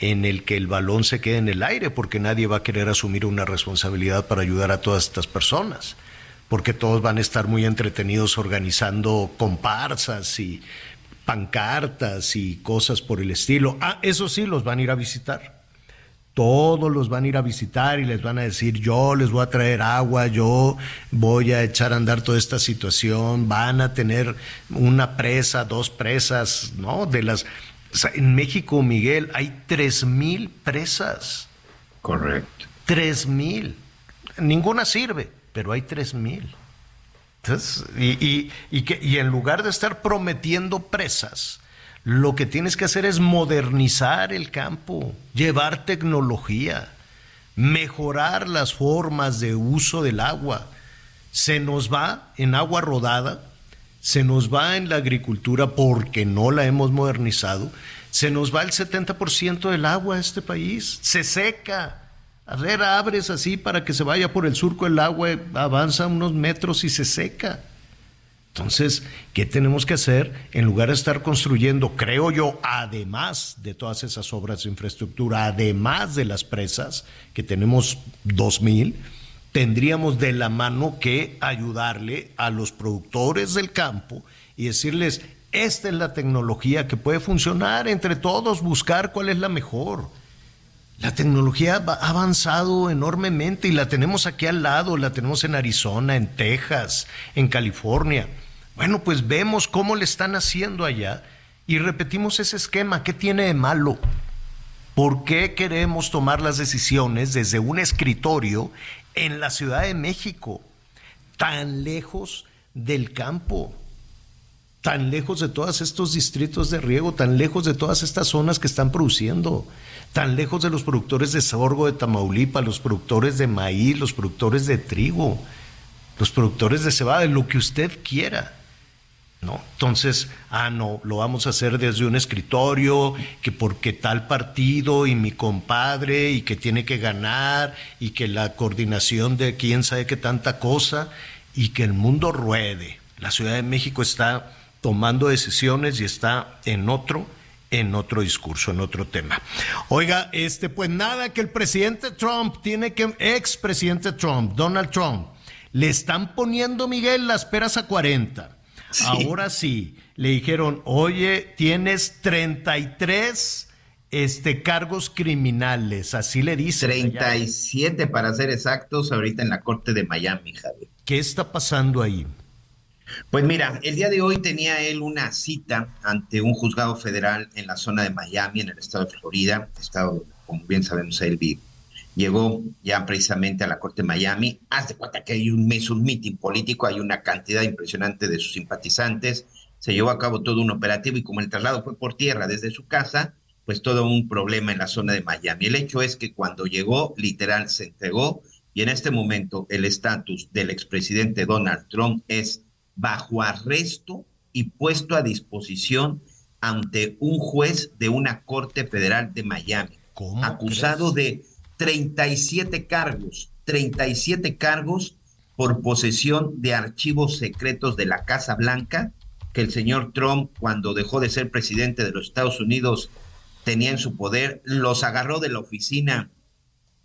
en el que el balón se quede en el aire, porque nadie va a querer asumir una responsabilidad para ayudar a todas estas personas, porque todos van a estar muy entretenidos organizando comparsas y pancartas y cosas por el estilo. Ah, eso sí, los van a ir a visitar. Todos los van a ir a visitar y les van a decir, yo les voy a traer agua, yo voy a echar a andar toda esta situación, van a tener una presa, dos presas, ¿no? De las en México, Miguel, hay tres mil presas. Correcto. Tres mil. Ninguna sirve, pero hay tres mil. y, que, y en lugar de estar prometiendo presas, lo que tienes que hacer es modernizar el campo, llevar tecnología, mejorar las formas de uso del agua. Se nos va en agua rodada se nos va en la agricultura porque no la hemos modernizado, se nos va el 70% del agua a este país, se seca. A ver, abres así para que se vaya por el surco el agua, avanza unos metros y se seca. Entonces, ¿qué tenemos que hacer en lugar de estar construyendo, creo yo, además de todas esas obras de infraestructura, además de las presas, que tenemos dos mil, tendríamos de la mano que ayudarle a los productores del campo y decirles, esta es la tecnología que puede funcionar entre todos, buscar cuál es la mejor. La tecnología ha avanzado enormemente y la tenemos aquí al lado, la tenemos en Arizona, en Texas, en California. Bueno, pues vemos cómo le están haciendo allá y repetimos ese esquema. ¿Qué tiene de malo? ¿Por qué queremos tomar las decisiones desde un escritorio en la Ciudad de México, tan lejos del campo, tan lejos de todos estos distritos de riego, tan lejos de todas estas zonas que están produciendo, tan lejos de los productores de sorgo de Tamaulipas, los productores de maíz, los productores de trigo, los productores de cebada, lo que usted quiera. ¿No? Entonces, ah, no, lo vamos a hacer desde un escritorio, que porque tal partido y mi compadre y que tiene que ganar y que la coordinación de quién sabe qué tanta cosa y que el mundo ruede. La Ciudad de México está tomando decisiones y está en otro en otro discurso, en otro tema. Oiga, este pues nada que el presidente Trump tiene que ex presidente Trump, Donald Trump, le están poniendo Miguel las peras a 40 Ahora sí, le dijeron, oye, tienes 33 este, cargos criminales, así le dicen. 37 para ser exactos, ahorita en la corte de Miami, Javier. ¿Qué está pasando ahí? Pues mira, el día de hoy tenía él una cita ante un juzgado federal en la zona de Miami, en el estado de Florida, estado, como bien sabemos, él vive llegó ya precisamente a la Corte de Miami. Haz de cuenta que hay un mes, un mitin político, hay una cantidad impresionante de sus simpatizantes. Se llevó a cabo todo un operativo y como el traslado fue por tierra desde su casa, pues todo un problema en la zona de Miami. El hecho es que cuando llegó, literal, se entregó y en este momento el estatus del expresidente Donald Trump es bajo arresto y puesto a disposición ante un juez de una corte federal de Miami, acusado de 37 cargos, 37 cargos por posesión de archivos secretos de la Casa Blanca que el señor Trump, cuando dejó de ser presidente de los Estados Unidos, tenía en su poder, los agarró de la oficina,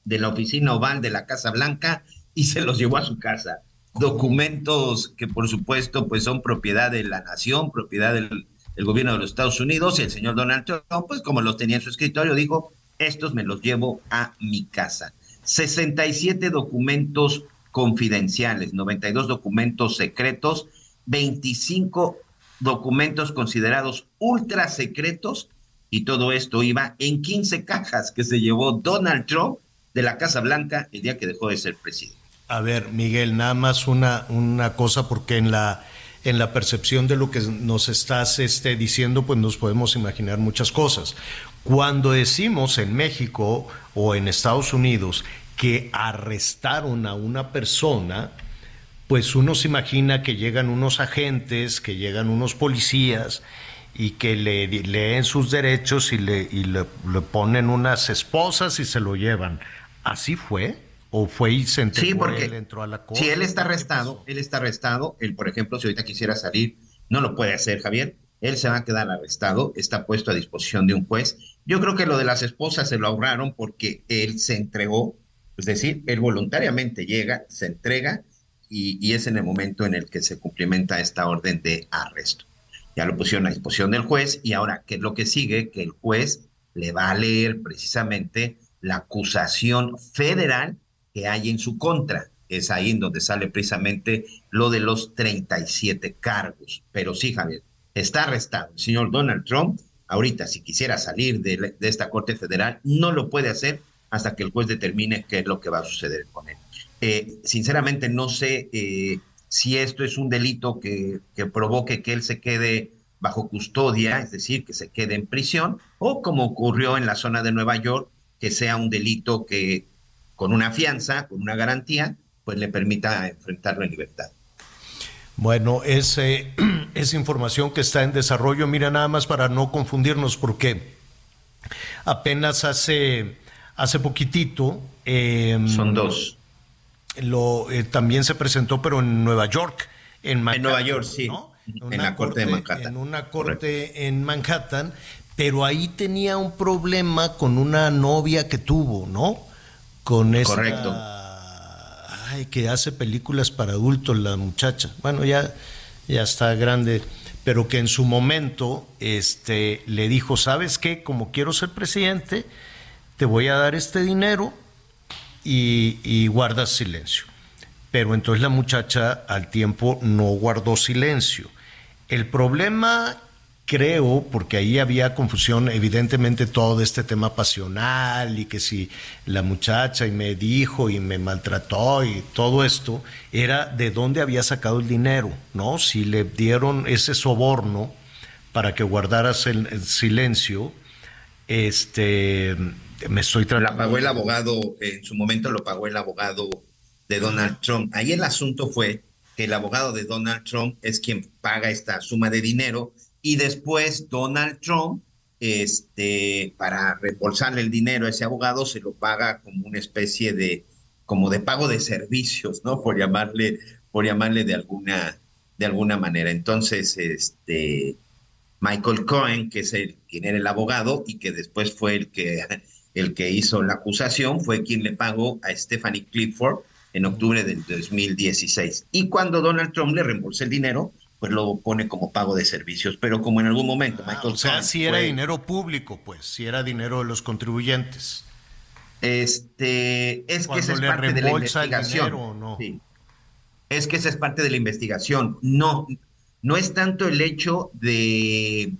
de la oficina oval de la Casa Blanca y se los llevó a su casa. Documentos que por supuesto pues son propiedad de la nación, propiedad del, gobierno de los Estados Unidos y el señor Donald Trump, pues como los tenía en su escritorio, dijo, estos me los llevo a mi casa. 67 documentos confidenciales, 92 documentos secretos, 25 documentos considerados ultra secretos y todo esto iba en 15 cajas que se llevó Donald Trump de la Casa Blanca el día que dejó de ser presidente. A ver, Miguel, nada más una, una cosa, porque en la, en la percepción de lo que nos estás este, diciendo, pues nos podemos imaginar muchas cosas. Cuando decimos en México o en Estados Unidos que arrestaron a una persona, pues uno se imagina que llegan unos agentes, que llegan unos policías y que le leen sus derechos y le, y le, ponen unas esposas y se lo llevan. ¿Así fue? ¿O fue y se entregó, sí, porque él entró a la corte? Si él está arrestado, él está arrestado, él por ejemplo, si ahorita quisiera salir, no lo puede hacer, Javier, él se va a quedar arrestado, está puesto a disposición de un juez. Yo creo que lo de las esposas se lo ahorraron porque él se entregó, es decir, él voluntariamente llega, se entrega y, es en el momento en el que se cumplimenta esta orden de arresto. Ya lo pusieron a disposición del juez y ahora, ¿qué es lo que sigue? Que el juez le va a leer precisamente la acusación federal que hay en su contra. Es ahí en donde sale precisamente lo de los 37 cargos. Pero sí, Javier, está arrestado el señor Donald Trump. Ahorita, si quisiera salir de, esta Corte Federal, no lo puede hacer hasta que el juez determine qué es lo que va a suceder con él. Eh, sinceramente no sé eh, si esto es un delito que, que, provoque que él se quede bajo custodia, es decir, que se quede en prisión, o como ocurrió en la zona de Nueva York, que sea un delito que con una fianza, con una garantía, pues le permita enfrentarlo en libertad. Bueno, es, [CLEARS THROAT] es información que está en desarrollo. Mira, nada más para no confundirnos, porque apenas hace, hace poquitito... Em, Son dos lo, eh, también se presentó, pero en Nueva York. En, Manhattan, en Nueva York, sí. En, la corte, de Manhattan. En una corte en Manhattan, pero ahí tenía un problema con una novia que tuvo, ¿no? Con esa. Correcto. Que hace películas para adultos la muchacha. Bueno, ya, ya está grande, pero que en su momento este, le dijo: ¿Sabes qué? Como quiero ser presidente, te voy a dar este dinero y, guardas silencio. Pero entonces la muchacha al tiempo no guardó silencio. El problema creo, porque ahí había confusión, evidentemente todo este tema pasional y que si la muchacha y me dijo y me maltrató y todo esto, era de dónde había sacado el dinero, ¿no? Si le dieron ese soborno para que guardaras el silencio, este, me estoy tratando. La pagó el abogado, en su momento lo pagó el abogado de Donald Trump. Ahí el asunto fue que el abogado de Donald Trump es quien paga esta suma de dinero y después Donald Trump, este, para reembolsarle el dinero a ese abogado, se lo paga como una especie de, como de pago de servicios, ¿no? Por llamarle, por llamarle de alguna, de alguna manera. Entonces, este, Michael Cohen, que es el, quien era el abogado y que después fue el que el que hizo la acusación, fue quien le pagó a Stephanie Clifford en octubre del 2016. Y cuando Donald Trump le reembolsó el dinero, pues lo pone como pago de servicios. Pero como en algún momento ah, Michael O sea, si era dinero público, pues, si era dinero de los contribuyentes. Este, es que esa es parte de la investigación. no? Es que esa es parte de la investigación. No, no es tanto el hecho de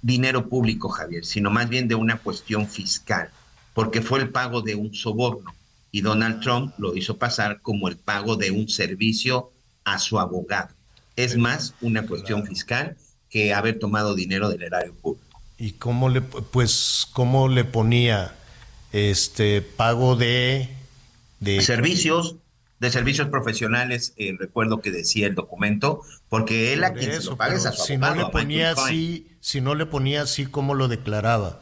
dinero público, Javier, sino más bien de una cuestión fiscal porque fue el pago de un soborno y Donald Trump lo hizo pasar como el pago de un servicio a su abogado. Es más una cuestión fiscal que haber tomado dinero del erario público. ¿Y cómo le pues cómo le ponía este pago de de servicios de servicios profesionales, eh, recuerdo que decía el documento, porque él a quien se lo paga a su si no le ponía así, si no le ponía así, ¿cómo lo declaraba?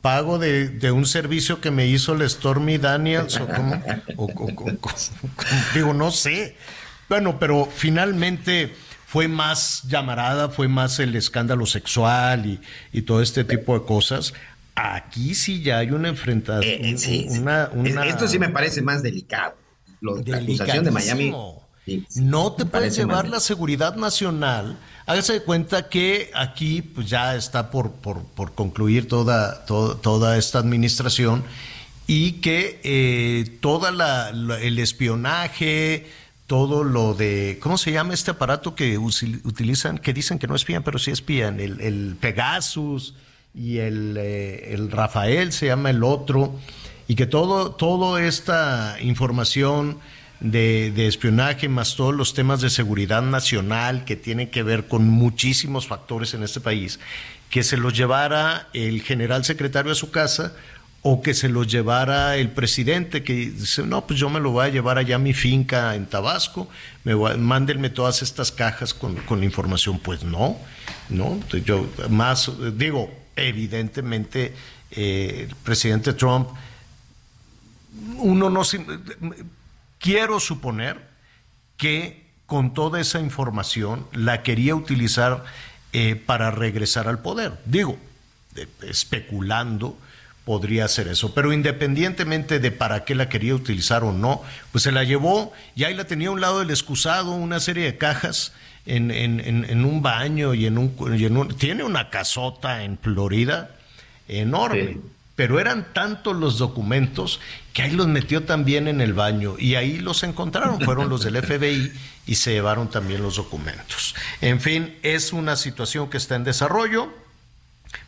pago de, un servicio que me hizo el Stormy Daniels o cómo, [LAUGHS] digo, no sé. Bueno, pero finalmente fue más llamarada, fue más el escándalo sexual y, y todo este tipo de cosas. Aquí sí ya hay una enfrentación. Eh, esto sí me parece más delicado. la acusación de Miami. no te puedes llevar la seguridad nacional. Hágase de cuenta que aquí pues, ya está por, por, concluir toda, toda esta administración y que eh, toda la, el espionaje, todo lo de, ¿cómo se llama este aparato que utilizan, que dicen que no espían, pero sí espían? El, el Pegasus y el, eh, el, Rafael se llama el otro, y que todo, toda esta información de, de, espionaje, más todos los temas de seguridad nacional que tienen que ver con muchísimos factores en este país, que se los llevara el general secretario a su casa o que se los llevara el presidente, que dice, no, pues yo me lo voy a llevar allá a mi finca en Tabasco, me mándenme todas estas cajas con, con información. Pues no, no, yo más, digo, evidentemente eh, el presidente Trump, uno no quiero suponer que con toda esa información la quería utilizar eh, para regresar al poder. Digo, especulando, podría ser eso. Pero independientemente de para qué la quería utilizar o no, pues se la llevó y ahí la tenía a un lado del excusado, una serie de cajas en, en, en, un baño y en un, Tiene una casota en Florida enorme. Pero eran tantos los documentos que ahí los metió también en el baño y ahí los encontraron. Fueron los del [LAUGHS] FBI y se llevaron también los documentos. En fin, es una situación que está en desarrollo.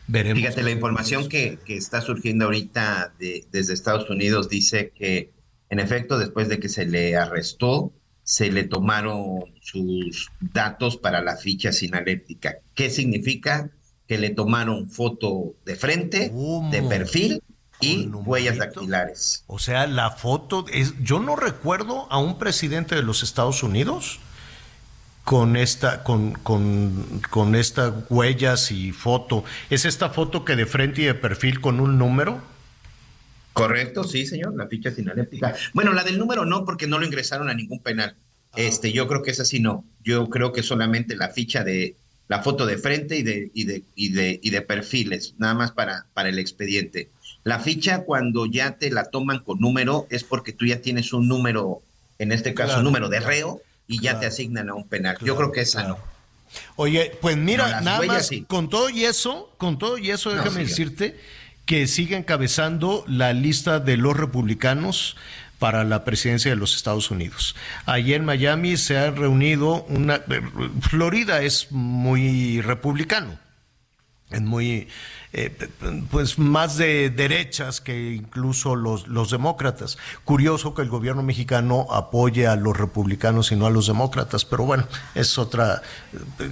Veremos. Fíjate, la información que, que está surgiendo ahorita de, desde Estados Unidos dice que, en efecto, después de que se le arrestó, se le tomaron sus datos para la ficha sinaléptica. ¿Qué significa? Que le tomaron foto de frente, de perfil y huellas dactilares. O sea, la foto es yo no recuerdo a un presidente de los Estados Unidos con esta con, con, con estas huellas y foto. ¿Es esta foto que de frente y de perfil con un número? Correcto, sí, señor, la ficha sinaléptica. Bueno, la del número no, porque no lo ingresaron a ningún penal. Ah. Este, yo creo que esa sí no. Yo creo que solamente la ficha de la foto de frente y de, y de, y de, y de perfiles, nada más para, para el expediente. La ficha, cuando ya te la toman con número, es porque tú ya tienes un número, en este caso, un número de reo, y ya te asignan a un penal. yo creo que esa no. Oye, pues mira, nada más, con todo y eso, con todo y eso, déjame decirte que sigue encabezando la lista de los republicanos para la presidencia de los Estados Unidos. Allí en Miami se ha reunido una... Florida es muy republicano, es muy eh, pues más de derechas que incluso los, los demócratas. Curioso que el gobierno mexicano apoye a los republicanos y no a los demócratas, pero bueno, es otra,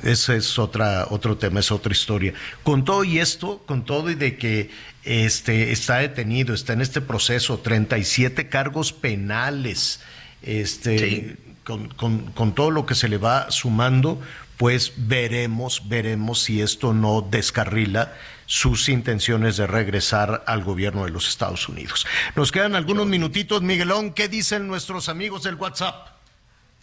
ese es otra, otro tema, es otra historia. Con todo y esto, con todo y de que este, está detenido, está en este proceso, 37 cargos penales, este, con, con, con todo lo que se le va sumando, pues veremos, veremos si esto no descarrila sus intenciones de regresar al gobierno de los Estados Unidos. Nos quedan algunos minutitos, Miguelón, ¿qué dicen nuestros amigos del WhatsApp?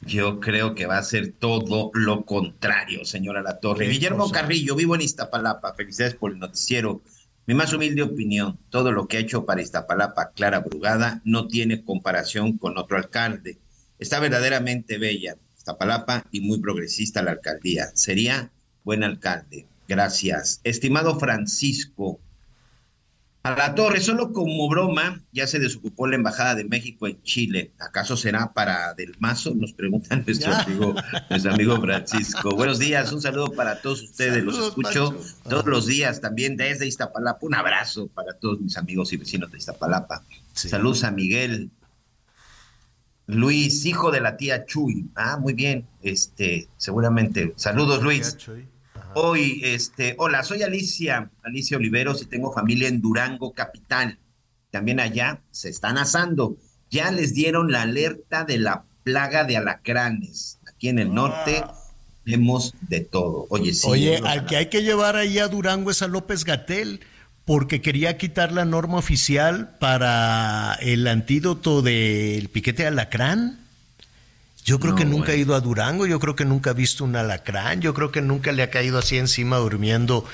Yo creo que va a ser todo lo contrario, señora La Torre. Guillermo Carrillo, vivo en Iztapalapa. Felicidades por el noticiero. Mi más humilde opinión, todo lo que ha hecho para Iztapalapa Clara Brugada no tiene comparación con otro alcalde. Está verdaderamente bella Iztapalapa y muy progresista la alcaldía. Sería buen alcalde. Gracias. Estimado Francisco, a la torre, solo como broma, ya se desocupó la Embajada de México en Chile. ¿Acaso será para Del Mazo? Nos pregunta [LAUGHS] nuestro amigo, nuestro amigo Francisco. Buenos días, un saludo para todos ustedes. Los escucho todos los días también desde Iztapalapa. Un abrazo para todos mis amigos y vecinos de Iztapalapa. Saludos a Miguel. Luis, hijo de la tía Chuy. Ah, muy bien. Este, seguramente. Saludos, Luis. Hoy, este, hola, soy Alicia, Alicia Oliveros y tengo familia en Durango, capital. También allá se están asando. Ya les dieron la alerta de la plaga de alacranes. Aquí en el norte vemos de todo. Oye, sí. Oye, al que hay que llevar ahí a Durango es a López Gatel porque quería quitar la norma oficial para el antídoto del piquete de alacrán. Yo creo que nunca ha ido a Durango, yo creo que nunca ha visto un alacrán, yo creo que nunca le ha caído así encima durmiendo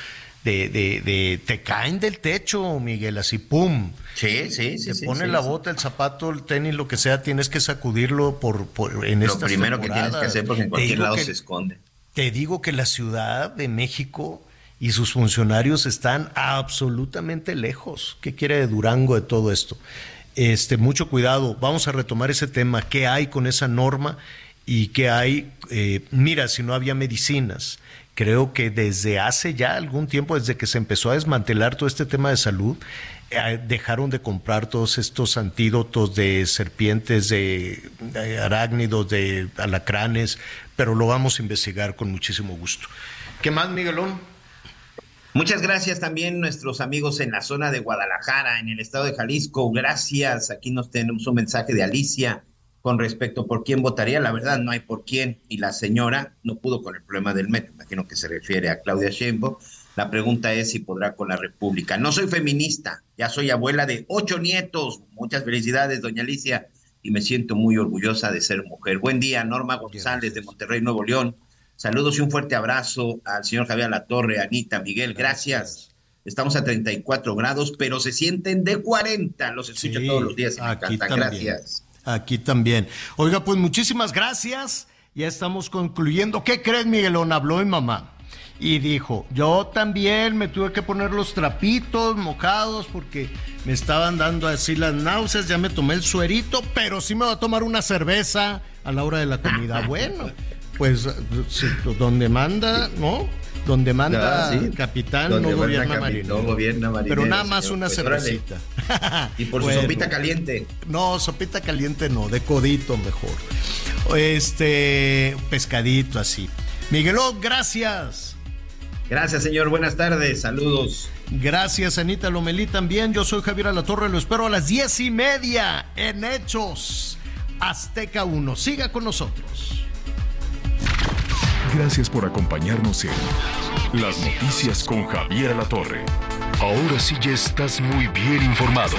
de, de, de te caen del techo, Miguel, así pum. Sí, sí, sí. Te pone la bota, el zapato, el tenis, lo que sea, tienes que sacudirlo por, por en Lo primero que tienes que hacer porque en cualquier lado se esconde. Te digo que la Ciudad de México y sus funcionarios están absolutamente lejos. ¿Qué quiere de Durango de todo esto? Este, mucho cuidado, vamos a retomar ese tema, qué hay con esa norma y qué hay, eh, mira, si no había medicinas, creo que desde hace ya algún tiempo, desde que se empezó a desmantelar todo este tema de salud, eh, dejaron de comprar todos estos antídotos de serpientes, de, de, arácnidos, de alacranes, pero lo vamos a investigar con muchísimo gusto. ¿Qué más, Miguelón? Muchas gracias también nuestros amigos en la zona de Guadalajara, en el estado de Jalisco. Gracias. Aquí nos tenemos un mensaje de Alicia con respecto por quién votaría. La verdad, no hay por quién. Y la señora no pudo con el problema del metro. Imagino que se refiere a Claudia Sheinbaum. La pregunta es si podrá con la República. No soy feminista, ya soy abuela de ocho nietos. Muchas felicidades, doña Alicia, y me siento muy orgullosa de ser mujer. Buen día, Norma González de Monterrey, Nuevo León. Saludos y un fuerte abrazo al señor Javier Latorre, Anita, Miguel, gracias. Estamos a 34 grados, pero se sienten de 40. Los escucho todos los días. aquí también. Gracias. Aquí también. Oiga, pues muchísimas gracias. Ya estamos concluyendo. ¿Qué crees, Miguelón? Habló mi mamá y dijo, yo también me tuve que poner los trapitos mojados porque me estaban dando así las náuseas, ya me tomé el suerito, pero sí me voy a tomar una cerveza a la hora de la comida. [LAUGHS] Bueno, pues donde manda, ¿no? Donde manda ah, capitán, no, gobierna marino. no gobierna Pero nada más una pues, cervecita. [LAUGHS] y por su sopita caliente. No, sopita caliente no, de codito mejor. Este, pescadito así. Miguelón, gracias. Gracias, señor. Buenas tardes. Saludos. Gracias, Anita Lomelí también. Yo soy Javier Alatorre. Lo espero a las diez y media en Hechos Azteca 1. Siga con nosotros. Gracias por acompañarnos en Las Noticias con Javier La Torre. Ahora sí ya estás muy bien informado.